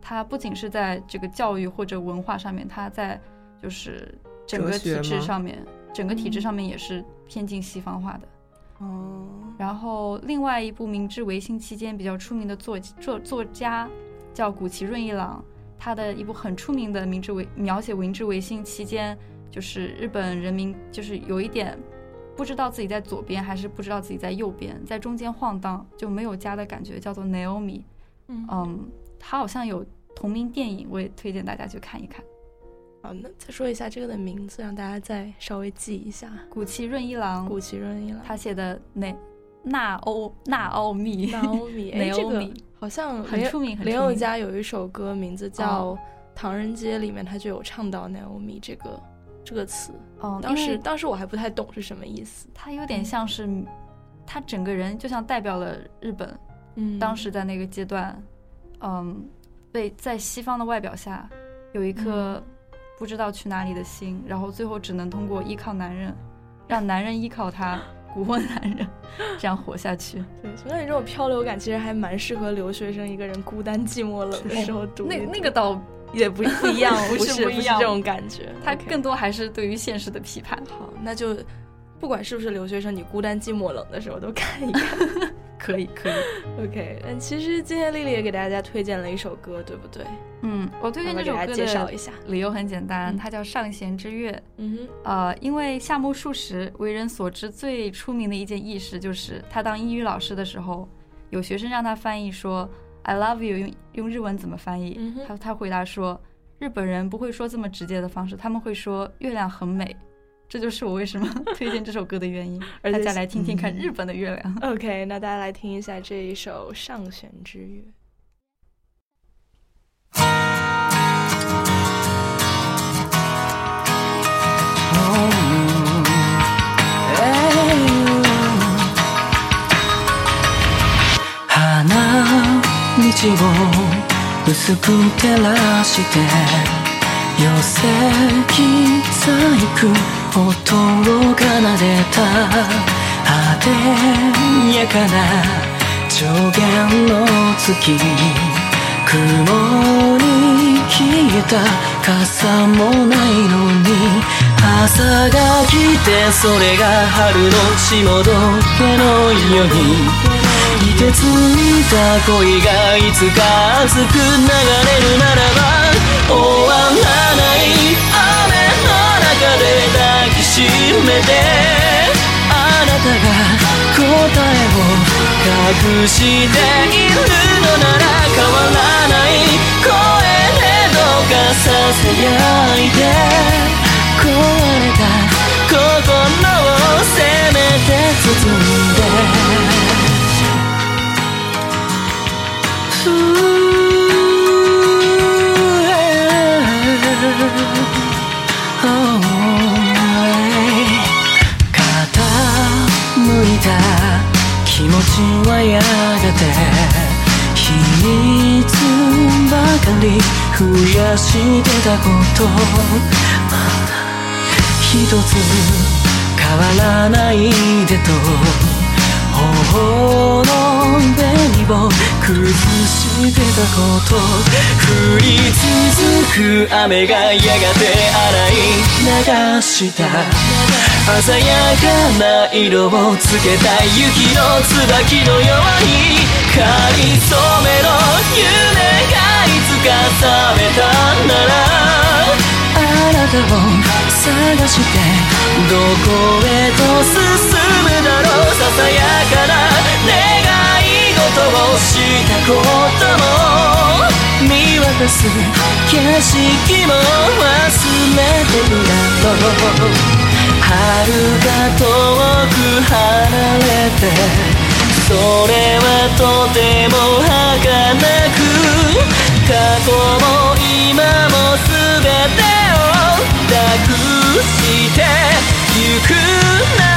E: 它不仅是在这个教育或者文化上面，它在就是整个体制上面，整个体制上面也是偏近西方化的。
D: 哦。
E: 然后另外一部明治维新期间比较出名的作作作家叫谷崎润一郎，他的一部很出名的明治维描写明治维新期间，就是日本人民就是有一点不知道自己在左边还是不知道自己在右边，在中间晃荡就没有家的感觉，叫做 Naomi。嗯。他好像有同名电影，我也推荐大家去看一看。
D: 好，那再说一下这个的名字，让大家再稍微记一下。
E: 古奇润一郎，
D: 古奇润一郎，
E: 他写的《那那欧那奥米》，
D: 那欧米，哎，这个好像
E: 很出名。
D: 林宥嘉有一首歌，名字叫《唐人街》，里面他就有唱到 “Naomi” 这个这个词。
E: 哦，
D: 当时当时我还不太懂是什么意思。
E: 他有点像是，他整个人就像代表了日本，
D: 嗯，
E: 当时在那个阶段。嗯，被在西方的外表下，有一颗不知道去哪里的心，然后最后只能通过依靠男人，让男人依靠他，蛊惑男人，这样活下去。
D: 对，所以这种漂流感其实还蛮适合留学生一个人孤单寂寞冷的时候读。
E: 那那个倒
D: 也不不一样，
E: 不
D: 是不是这种感觉，
E: 它更多还是对于现实的批判。
D: 好，那就不管是不是留学生，你孤单寂寞冷的时候都看一看。
E: 可以可以
D: ，OK。嗯，其实今天丽丽也给大家推荐了一首歌，对不对？
E: 嗯，我推荐这首歌
D: 介绍一下，
E: 理由很简单，它叫《上弦之月》。
D: 嗯哼，
E: 呃，因为夏目漱石为人所知最出名的一件轶事，就是他当英语老师的时候，有学生让他翻译说 “I love you”，用用日文怎么翻译？他他回答说，日本人不会说这么直接的方式，他们会说“月亮很美”。这就是我为什么 推荐这首歌的原因，而大家来听听看日本的月亮。
D: OK，那大家来听一下这一首《上弦之月》。音を奏でた。あでやかな。上限の月雲に消えた傘もないのに朝が来てそれが春の霜時計のように。凍てついた恋がいつか熱く流れるならば終わらない。
J: で抱きしめてあなたが答えを隠しているのなら変わらない声でどうかささやいて壊れた心をせめて包んで。はやがて秘密ばかり増やしてたこと。一つ変わらないでと。頬の紅を崩してたこと。降り続く雨がやがて洗い流した。鮮やかな色をつけた雪の椿のようにかりそめの夢がいつか覚めたなら。あなたを探してどこへと進むだろう。ささやかな願い事をしたことも。見渡す景色も忘れてるだろう遥か遠く離れてそれはとても儚く過去も今も全てを託してゆくな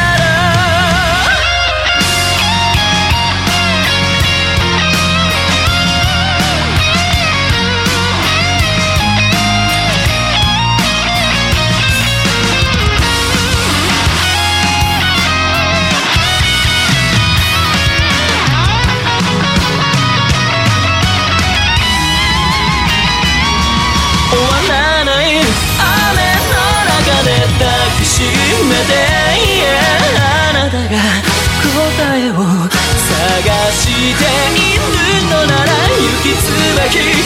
J: 雪椿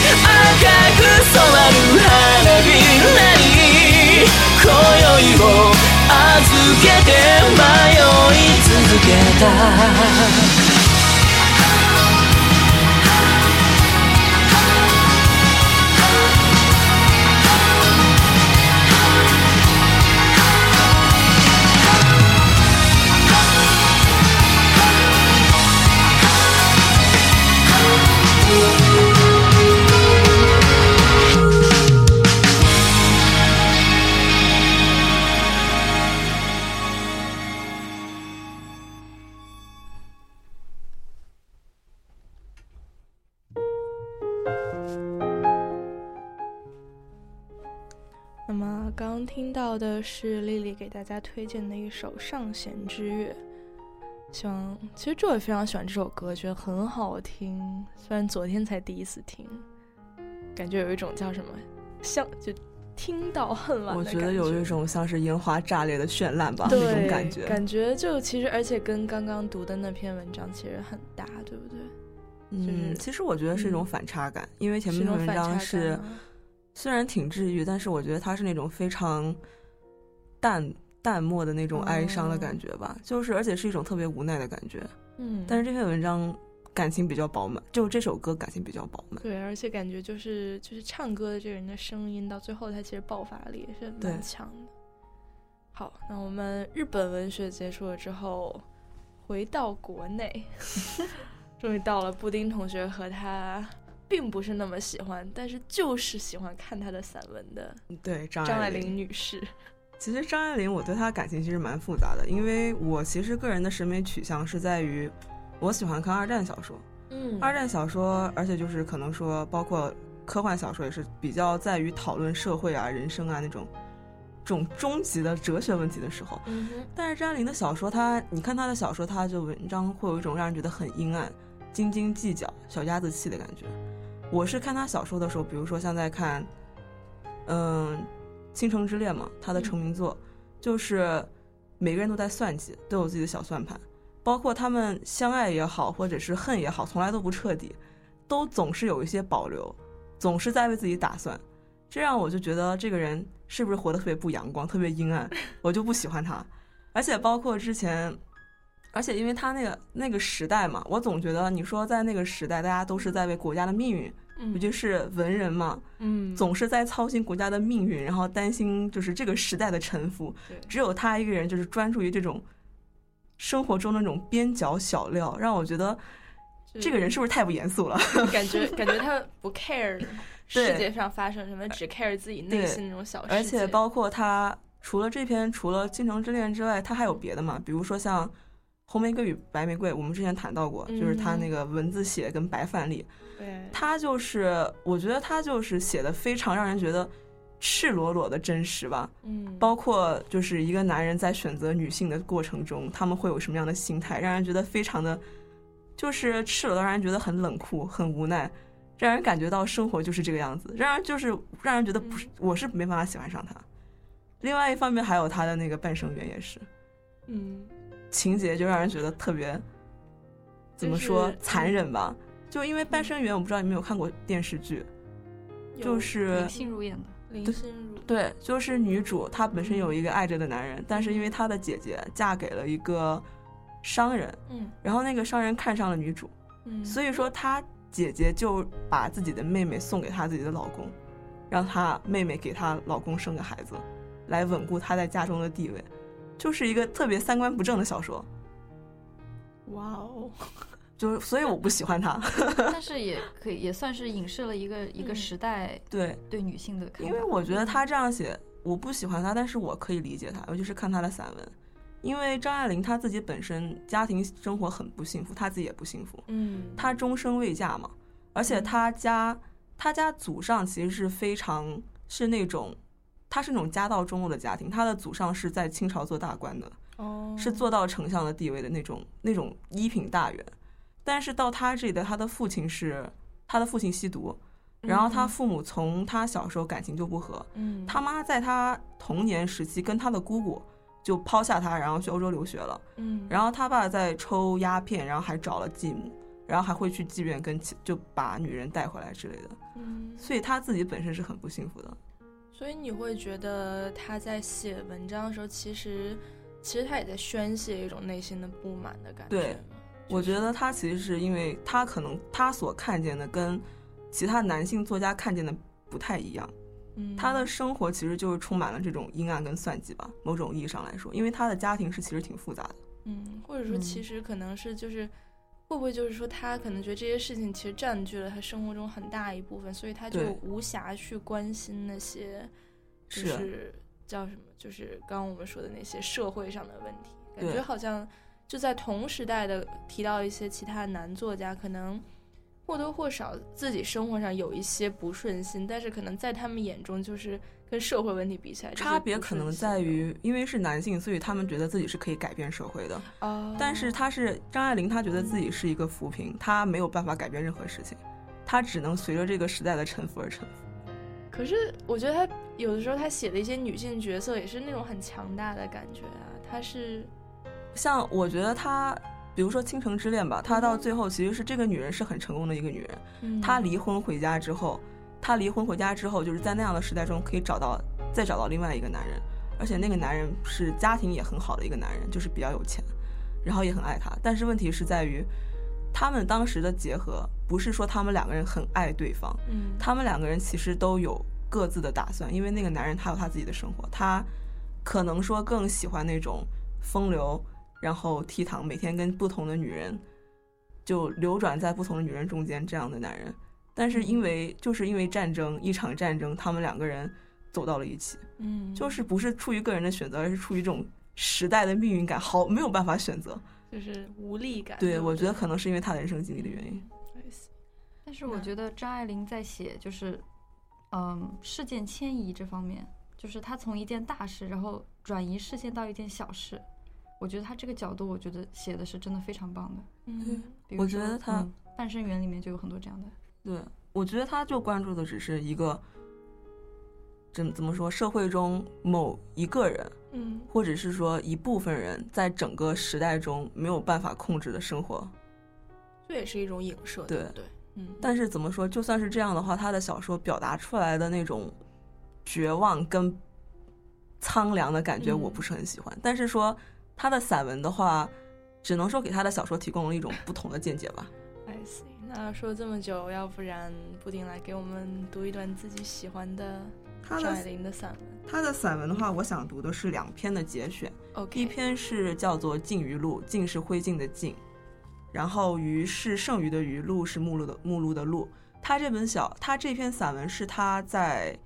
D: 大家推荐的一首《上弦之月》，希望其实这也非常喜欢这首歌，觉得很好听。虽然昨天才第一次听，感觉有一种叫什么像就听到恨晚
G: 我
D: 的
G: 觉得有一种像是烟花炸裂的绚烂吧，那种感觉。
D: 感觉就其实而且跟刚刚读的那篇文章其实很搭，对不对？
G: 嗯，其实我觉得是一种反差感，因为前面的文
D: 是一种反差
G: 章是虽然挺治愈，但是我觉得它是那种非常淡淡漠的那种哀伤的感觉吧，就是而且是一种特别无奈的感觉。
D: 嗯，
G: 但是这篇文章感情比较饱满，就这首歌感情比较饱满。
D: 对，而且感觉就是就是唱歌的这个人的声音，到最后他其实爆发力也是蛮强的。好，那我们日本文学结束了之后，回到国内，终于到了布丁同学和他并不是那么喜欢，但是就是喜欢看他的散文的
G: 对，张
D: 张爱
G: 玲
D: 女士。
G: 其实张爱玲，我对她的感情其实蛮复杂的，因为我其实个人的审美取向是在于，我喜欢看二战小说。
D: 嗯
G: 二战小说，而且就是可能说，包括科幻小说，也是比较在于讨论社会啊、人生啊那种这种终极的哲学问题的时候。
D: 嗯，
G: 但是张爱玲的小说，她你看她的小说，她就文章会有一种让人觉得很阴暗、斤斤计较、小家子气的感觉。我是看她小说的时候，比如说像在看，嗯，《倾城之恋》嘛，他的成名作，就是每个人都在算计，都有自己的小算盘，包括他们相爱也好，或者是恨也好，从来都不彻底，都总是有一些保留，总是在为自己打算。这让我就觉得这个人是不是活得特别不阳光、特别阴暗，我就不喜欢他。而且包括之前，而且因为他那个那个时代嘛，我总觉得你说在那个时代，大家都是在为国家的命运，尤其是文人嘛，
D: 嗯，
G: 总是在操心国家的命运，然后担心就是这个时代的沉浮。只有他一个人就是专注于这种生活中的那种边角小料，让我觉得这个人是不是太不严肃了？
D: 感觉感觉他不 care 世界上发生什么，只 care 自己内心那种小事。
G: 而且包括他除了这篇，除了《倾城之恋》之外，他还有别的嘛？比如说像《红玫瑰与白玫瑰》，我们之前谈到过，就是他那个文字写跟白范例。
D: 对，
G: 他就是我觉得他就是写的非常让人觉得赤裸裸的真实吧。
D: 嗯，
G: 包括就是一个男人在选择女性的过程中，他们会有什么样的心态，让人觉得非常的，就是赤裸的，让人觉得很冷酷、很无奈。让人感觉到生活就是这个样子，让人就是让人觉得不是，我是没办法喜欢上他。另外一方面，还有他的那个半生缘也是，
D: 嗯，
G: 情节就让人觉得特别，怎么说残忍吧？就因为半生缘，我不知道你们有看过电视剧，就是
E: 林心如演的。
D: 林心如
G: 对，就是女主她本身有一个爱着的男人，但是因为她的姐姐嫁给了一个商人，
D: 嗯，
G: 然后那个商人看上了女主，
D: 嗯，
G: 所以说她。姐姐就把自己的妹妹送给她自己的老公，让她妹妹给她老公生个孩子，来稳固她在家中的地位，就是一个特别三观不正的小说。
D: 哇哦，
G: 就是所以我不喜欢他，
E: 但是也可以也算是影射了一个一个时代
G: 对
E: 对女性的看法。
G: 因为我觉得他这样写，我不喜欢他，但是我可以理解他，尤其是看他的散文。因为张爱玲她自己本身家庭生活很不幸福，她自己也不幸福。
D: 嗯，
G: 她终生未嫁嘛，而且她家她家祖上其实是非常是那种，她是那种家道中落的家庭，她的祖上是在清朝做大官的，
D: 哦，
G: 是做到丞相的地位的那种那种一品大员。但是到他这里的，他的父亲是他的父亲吸毒，然后他父母从他小时候感情就不和，
D: 嗯，
G: 他妈在他童年时期跟他的姑姑。就抛下他，然后去欧洲留学了。
D: 嗯，
G: 然后他爸在抽鸦片，然后还找了继母，然后还会去妓院跟就把女人带回来之类的。
D: 嗯，
G: 所以他自己本身是很不幸福的。
D: 所以你会觉得他在写文章的时候，其实其实他也在宣泄一种内心的不满的感觉。
G: 对，我觉得他其实是因为他可能他所看见的跟其他男性作家看见的不太一样。嗯他的生活其实就是充满了这种阴暗跟算计吧，某种意义上来说，因为他的家庭是其实挺复杂的。
D: 嗯，或者说其实可能是就是会不会就是说他可能觉得这些事情其实占据了他生活中很大一部分，所以他就无暇去关心那些就是叫什么，就是刚刚我们说的那些社会上的问题。感觉好像就在同时代的提到一些其他男作家可能。或多或少自己生活上有一些不顺心，但是可能在他们眼中就是跟社会问题比起来，
G: 差别可能在于，因为是男性，所以他们觉得自己是可以改变社会的。
D: 哦，
G: 但是他是张爱玲，她觉得自己是一个浮萍，她没有办法改变任何事情，她只能随着这个时代的沉浮而沉浮。
D: 可是我觉得她有的时候她写的一些女性角色也是那种很强大的感觉啊，她是
G: 像我觉得他。比如说《倾城之恋》吧，他到最后其实是这个女人是很成功的一个女人。她离婚回家之后，她离婚回家之后，就是在那样的时代中可以找到再找到另外一个男人，而且那个男人是家庭也很好的一个男人，就是比较有钱，然后也很爱她。但是问题是在于，他们当时的结合不是说他们两个人很爱对方，
D: 嗯，
G: 他们两个人其实都有各自的打算，因为那个男人他有他自己的生活，他可能说更喜欢那种风流。然后倜傥，每天跟不同的女人就流转在不同的女人中间，这样的男人。但是因为就是因为战争，一场战争，他们两个人走到了一起。
D: 嗯，
G: 就是不是出于个人的选择，而是出于这种时代的命运感，好没有办法选择，
D: 就是无力感。
G: 对，我觉得可能是因为他人生经历的原因。
E: 但是我觉得张爱玲在写就是嗯事件迁移这方面，就是她从一件大事，然后转移视线到一件小事。我觉得他这个角度，我觉得写的是真的非常棒的。
D: 嗯，
G: 我觉得他《
E: 半生缘》里面就有很多这样的。
G: 对，我觉得他就关注的只是一个，怎怎么说，社会中某一个人，
D: 嗯，
G: 或者是说一部分人在整个时代中没有办法控制的生活。
D: 这也是一种影射，
G: 对
D: 对，嗯。
G: 但是怎么说，就算是这样的话，他的小说表达出来的那种绝望跟苍凉的感觉，
D: 嗯
G: 我不是很喜欢。但是说他的散文的话，只能说给他的小说提供了一种不同的见解吧。
D: I see。那说了这么久，要不然布丁来给我们读一段自己喜欢的张爱玲的散文。
G: 他的散文的话，我想读的是两篇的节选。
D: OK，
G: 一篇是叫做《烬余录》，烬是灰烬的烬，然后余是剩余的余，录是目录的目录的录。他这本小，他这篇散文是他在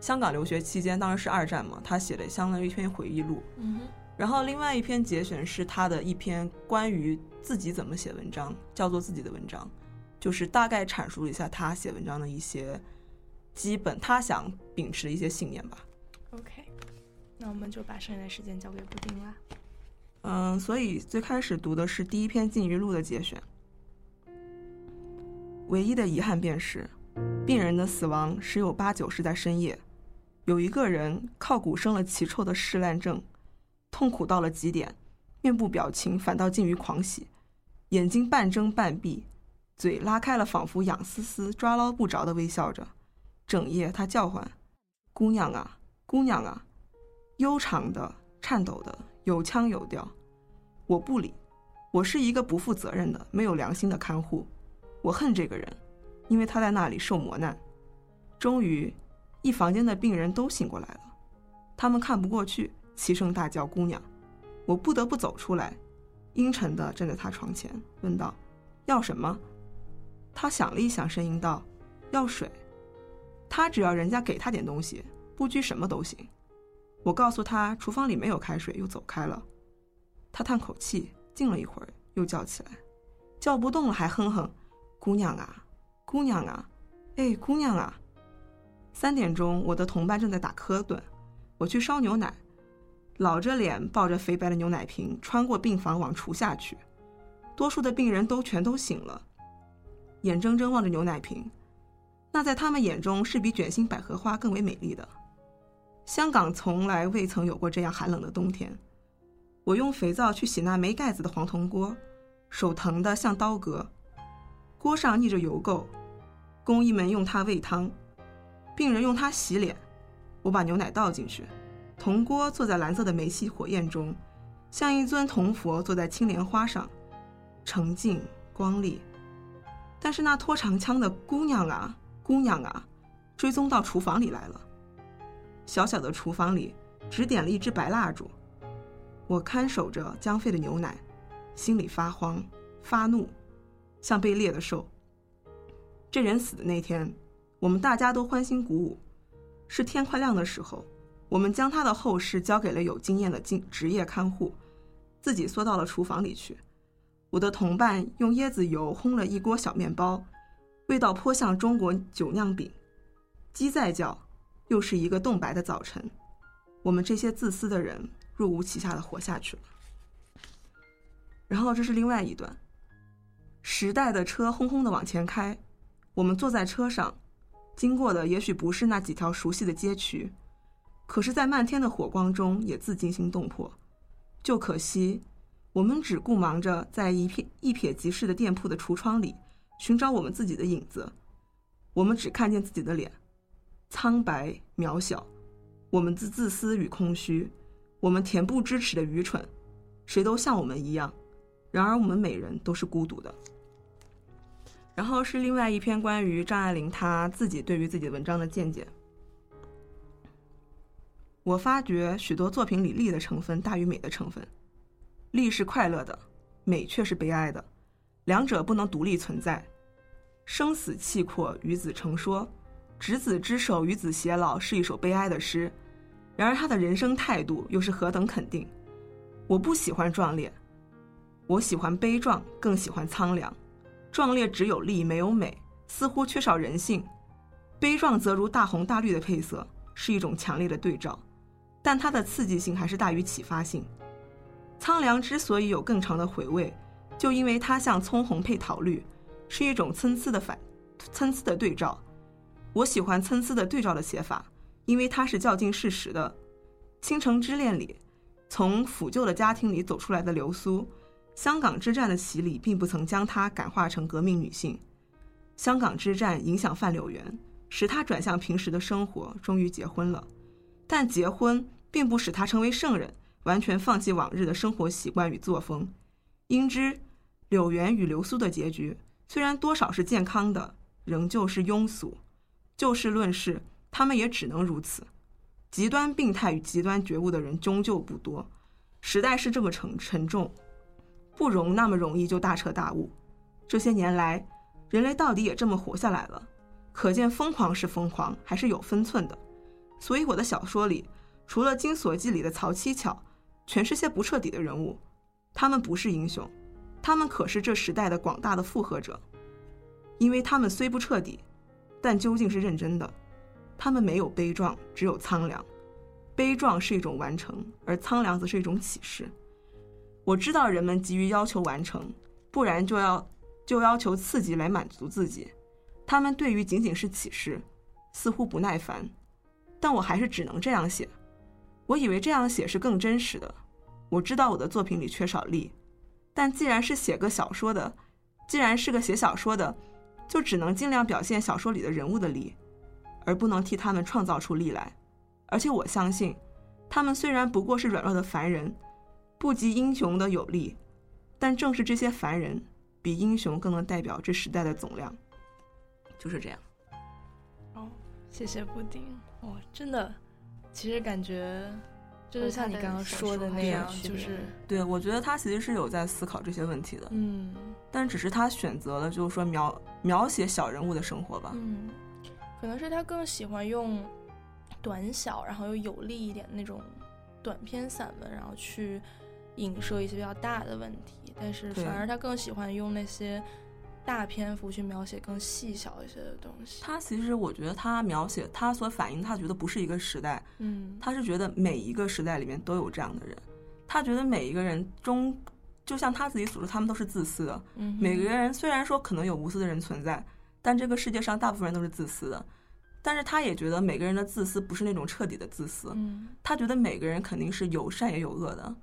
G: 香港留学期间，当时是二战嘛，他写的相当于一篇回忆录。
D: 嗯哼，
G: 然后另外一篇节选是他的一篇关于自己怎么写文章，叫做自己的文章，就是大概阐述了一下他写文章的一些基本他想秉持的一些信念吧。
D: OK，那我们就把剩下的时间交给布丁啦。
G: 嗯，所以最开始读的是第一篇《禁欲录》的节选。唯一的遗憾便是，病人的死亡十有八九是在深夜。有一个人靠骨生了奇臭的嗜烂症，痛苦到了极点，面部表情反倒近于狂喜，眼睛半睁半闭，嘴拉开了，仿佛痒丝丝、抓捞不着的微笑着。整夜他叫唤：“姑娘啊，姑娘啊！”悠长的、颤抖的、有腔有调。我不理，我是一个不负责任的、没有良心的看护。我恨这个人，因为他在那里受磨难。终于，一房间的病人都醒过来了，他们看不过去，齐声大叫：“姑娘！”我不得不走出来，阴沉地站在他床前，问道：“要什么？”他想了一想，声音道：“要水。”他只要人家给他点东西，不拘什么都行。我告诉他厨房里没有开水，又走开了。他叹口气，静了一会儿，又叫起来，叫不动了，还哼哼：“姑娘啊，姑娘啊，哎，姑娘啊！”三点钟，我的同伴正在打瞌盹，我去烧牛奶，老着脸抱着肥白的牛奶瓶，穿过病房往厨下去。多数的病人都全都醒了，眼睁睁望着牛奶瓶，那在他们眼中是比卷心百合花更为美丽的。香港从来未曾有过这样寒冷的冬天。我用肥皂去洗那没盖子的黄铜锅，手疼得像刀割。锅上腻着油垢，工医们用它煨汤，病人用它洗脸。我把牛奶倒进去，铜锅坐在蓝色的煤气火焰中，像一尊铜佛坐在青莲花上，澄净光丽。但是那拖长枪的姑娘啊，姑娘啊，追踪到厨房里来了。小小的厨房里，只点了一支白蜡烛。我看守着将沸的牛奶，心里发慌、发怒，像被猎的兽。这人死的那天，我们大家都欢欣鼓舞。是天快亮的时候，我们将他的后事交给了有经验的经职业看护，自己缩到了厨房里去。我的同伴用椰子油烘了一锅小面包，味道颇像中国酒酿饼。鸡在叫，又是一个冻白的早晨。我们这些自私的人若无其下的活下去了。然后这是另外一段，时代的车轰轰的往前开，我们坐在车上，经过的也许不是那几条熟悉的街区，可是，在漫天的火光中也自惊心动魄。就可惜，我们只顾忙着在一瞥一瞥即逝的店铺的橱窗里寻找我们自己的影子，我们只看见自己的脸，苍白渺小。我们自自私与空虚，我们恬不知耻的愚蠢，谁都像我们一样。然而，我们每人都是孤独的。然后是另外一篇关于张爱玲她自己对于自己文章的见解。我发觉许多作品里利的成分大于美的成分，利是快乐的，美却是悲哀的，两者不能独立存在。生死契阔，与子成说。执子之手，与子偕老，是一首悲哀的诗。然而他的人生态度又是何等肯定！我不喜欢壮烈，我喜欢悲壮，更喜欢苍凉。壮烈只有力没有美，似乎缺少人性；悲壮则如大红大绿的配色，是一种强烈的对照，但它的刺激性还是大于启发性。苍凉之所以有更长的回味，就因为它像葱红配桃绿，是一种参差的反参差的对照。我喜欢参差的对照的写法，因为它是较近事实的。《倾城之恋》里，从腐旧的家庭里走出来的流苏，香港之战的洗礼并不曾将她感化成革命女性。香港之战影响范柳园，使他转向平时的生活，终于结婚了。但结婚并不使他成为圣人，完全放弃往日的生活习惯与作风。应知柳原与流苏的结局，虽然多少是健康的，仍旧是庸俗。就事论事，他们也只能如此。极端病态与极端觉悟的人终究不多。时代是这么沉沉重，不容那么容易就大彻大悟。这些年来，人类到底也这么活下来了，可见疯狂是疯狂，还是有分寸的。所以我的小说里，除了《金锁记》里的曹七巧，全是些不彻底的人物。他们不是英雄，他们可是这时代的广大的附和者。因为他们虽不彻底，但究竟是认真的。他们没有悲壮，只有苍凉。悲壮是一种完成，而苍凉则是一种启示。我知道人们急于要求完成，不然就要就要求刺激来满足自己。他们对于仅仅是启示，似乎不耐烦。但我还是只能这样写。我以为这样写是更真实的。我知道我的作品里缺少力，但既然是写个小说的，既然是个写小说的，就只能尽量表现小说里的人物的力，而不能替他们创造出力来。而且我相信，他们虽然不过是软弱的凡人，不及英雄的有力，但正是这些凡人，比英雄更能代表这时代的总量。就是这样。
D: 哦，谢谢布丁。哦，真的，其实感觉。就是像你刚刚说的那样，就是
G: 对我觉得他其实是有在思考这些问题的，
D: 嗯，
G: 但只是他选择了就是说描描写小人物的生活吧，
D: 嗯，可能是他更喜欢用短小然后又有力一点那种短篇散文，然后去影射一些比较大的问题，但是反而他更喜欢用那些。大篇幅去描写更细小一些的东西。
G: 他其实，我觉得他描写他所反映，他觉得不是一个时代，
D: 嗯，
G: 他是觉得每一个时代里面都有这样的人。他觉得每一个人中，就像他自己所说，他们都是自私的。
D: 嗯，
G: 每个人虽然说可能有无私的人存在，但这个世界上大部分人都是自私的。但是他也觉得每个人的自私不是那种彻底的自私。
D: 嗯，
G: 他觉得每个人肯定是有善也有恶的，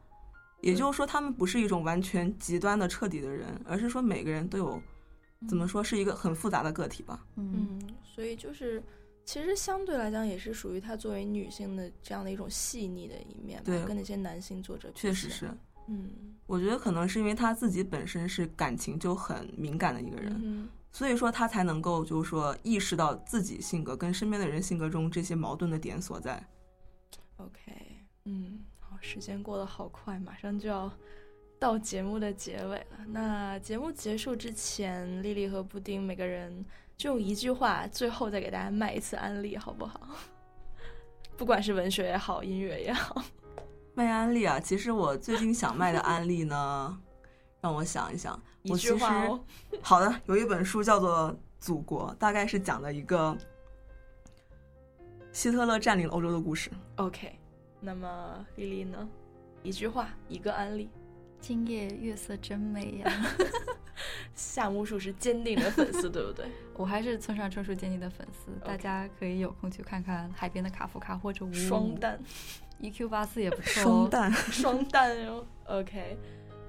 G: 也就是说，他们不是一种完全极端的彻底的人，而是说每个人都有。怎么说是一个很复杂的个体吧？
D: 嗯，所以就是，其实相对来讲也是属于她作为女性的这样的一种细腻的一面，
G: 对，
D: 跟那些男性作者
G: 确实是。
D: 嗯，
G: 我觉得可能是因为她自己本身是感情就很敏感的一个人，所以说她才能够就是说意识到自己性格跟身边的人性格中这些矛盾的点所在。
D: OK，嗯，好，时间过得好快，马上就要。到节目的结尾了，那节目结束之前，丽丽和布丁每个人就用一句话，最后再给大家卖一次安利，好不好？不管是文学也好，音乐也好，
G: 卖安利啊！其实我最近想卖的安利呢，让我想一想，
D: 一句话哦。
G: 好的，有一本书叫做《祖国》，大概是讲的一个希特勒占领欧洲的故事。
D: OK，那么丽丽呢？一句话，一个安利。
E: 今夜月色真美呀！
D: 夏目漱是坚定的粉丝，对不对？
E: 我还是村上春树坚定的粉丝，大家可以有空去看看《海边的卡夫卡》或者《
D: 双蛋》，
E: EQ 八四也不错。
G: 双蛋，
D: 双蛋哟。OK，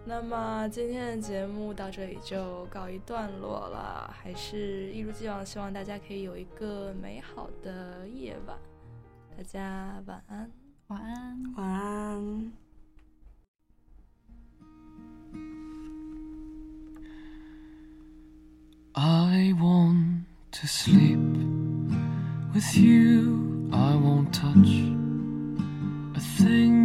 D: 那么今天的节目到这里就告一段落了，还是一如既往，希望大家可以有一个美好的夜晚。大家晚安，
E: 晚安，
G: 晚安。
J: I want to sleep with you. I won't touch a thing.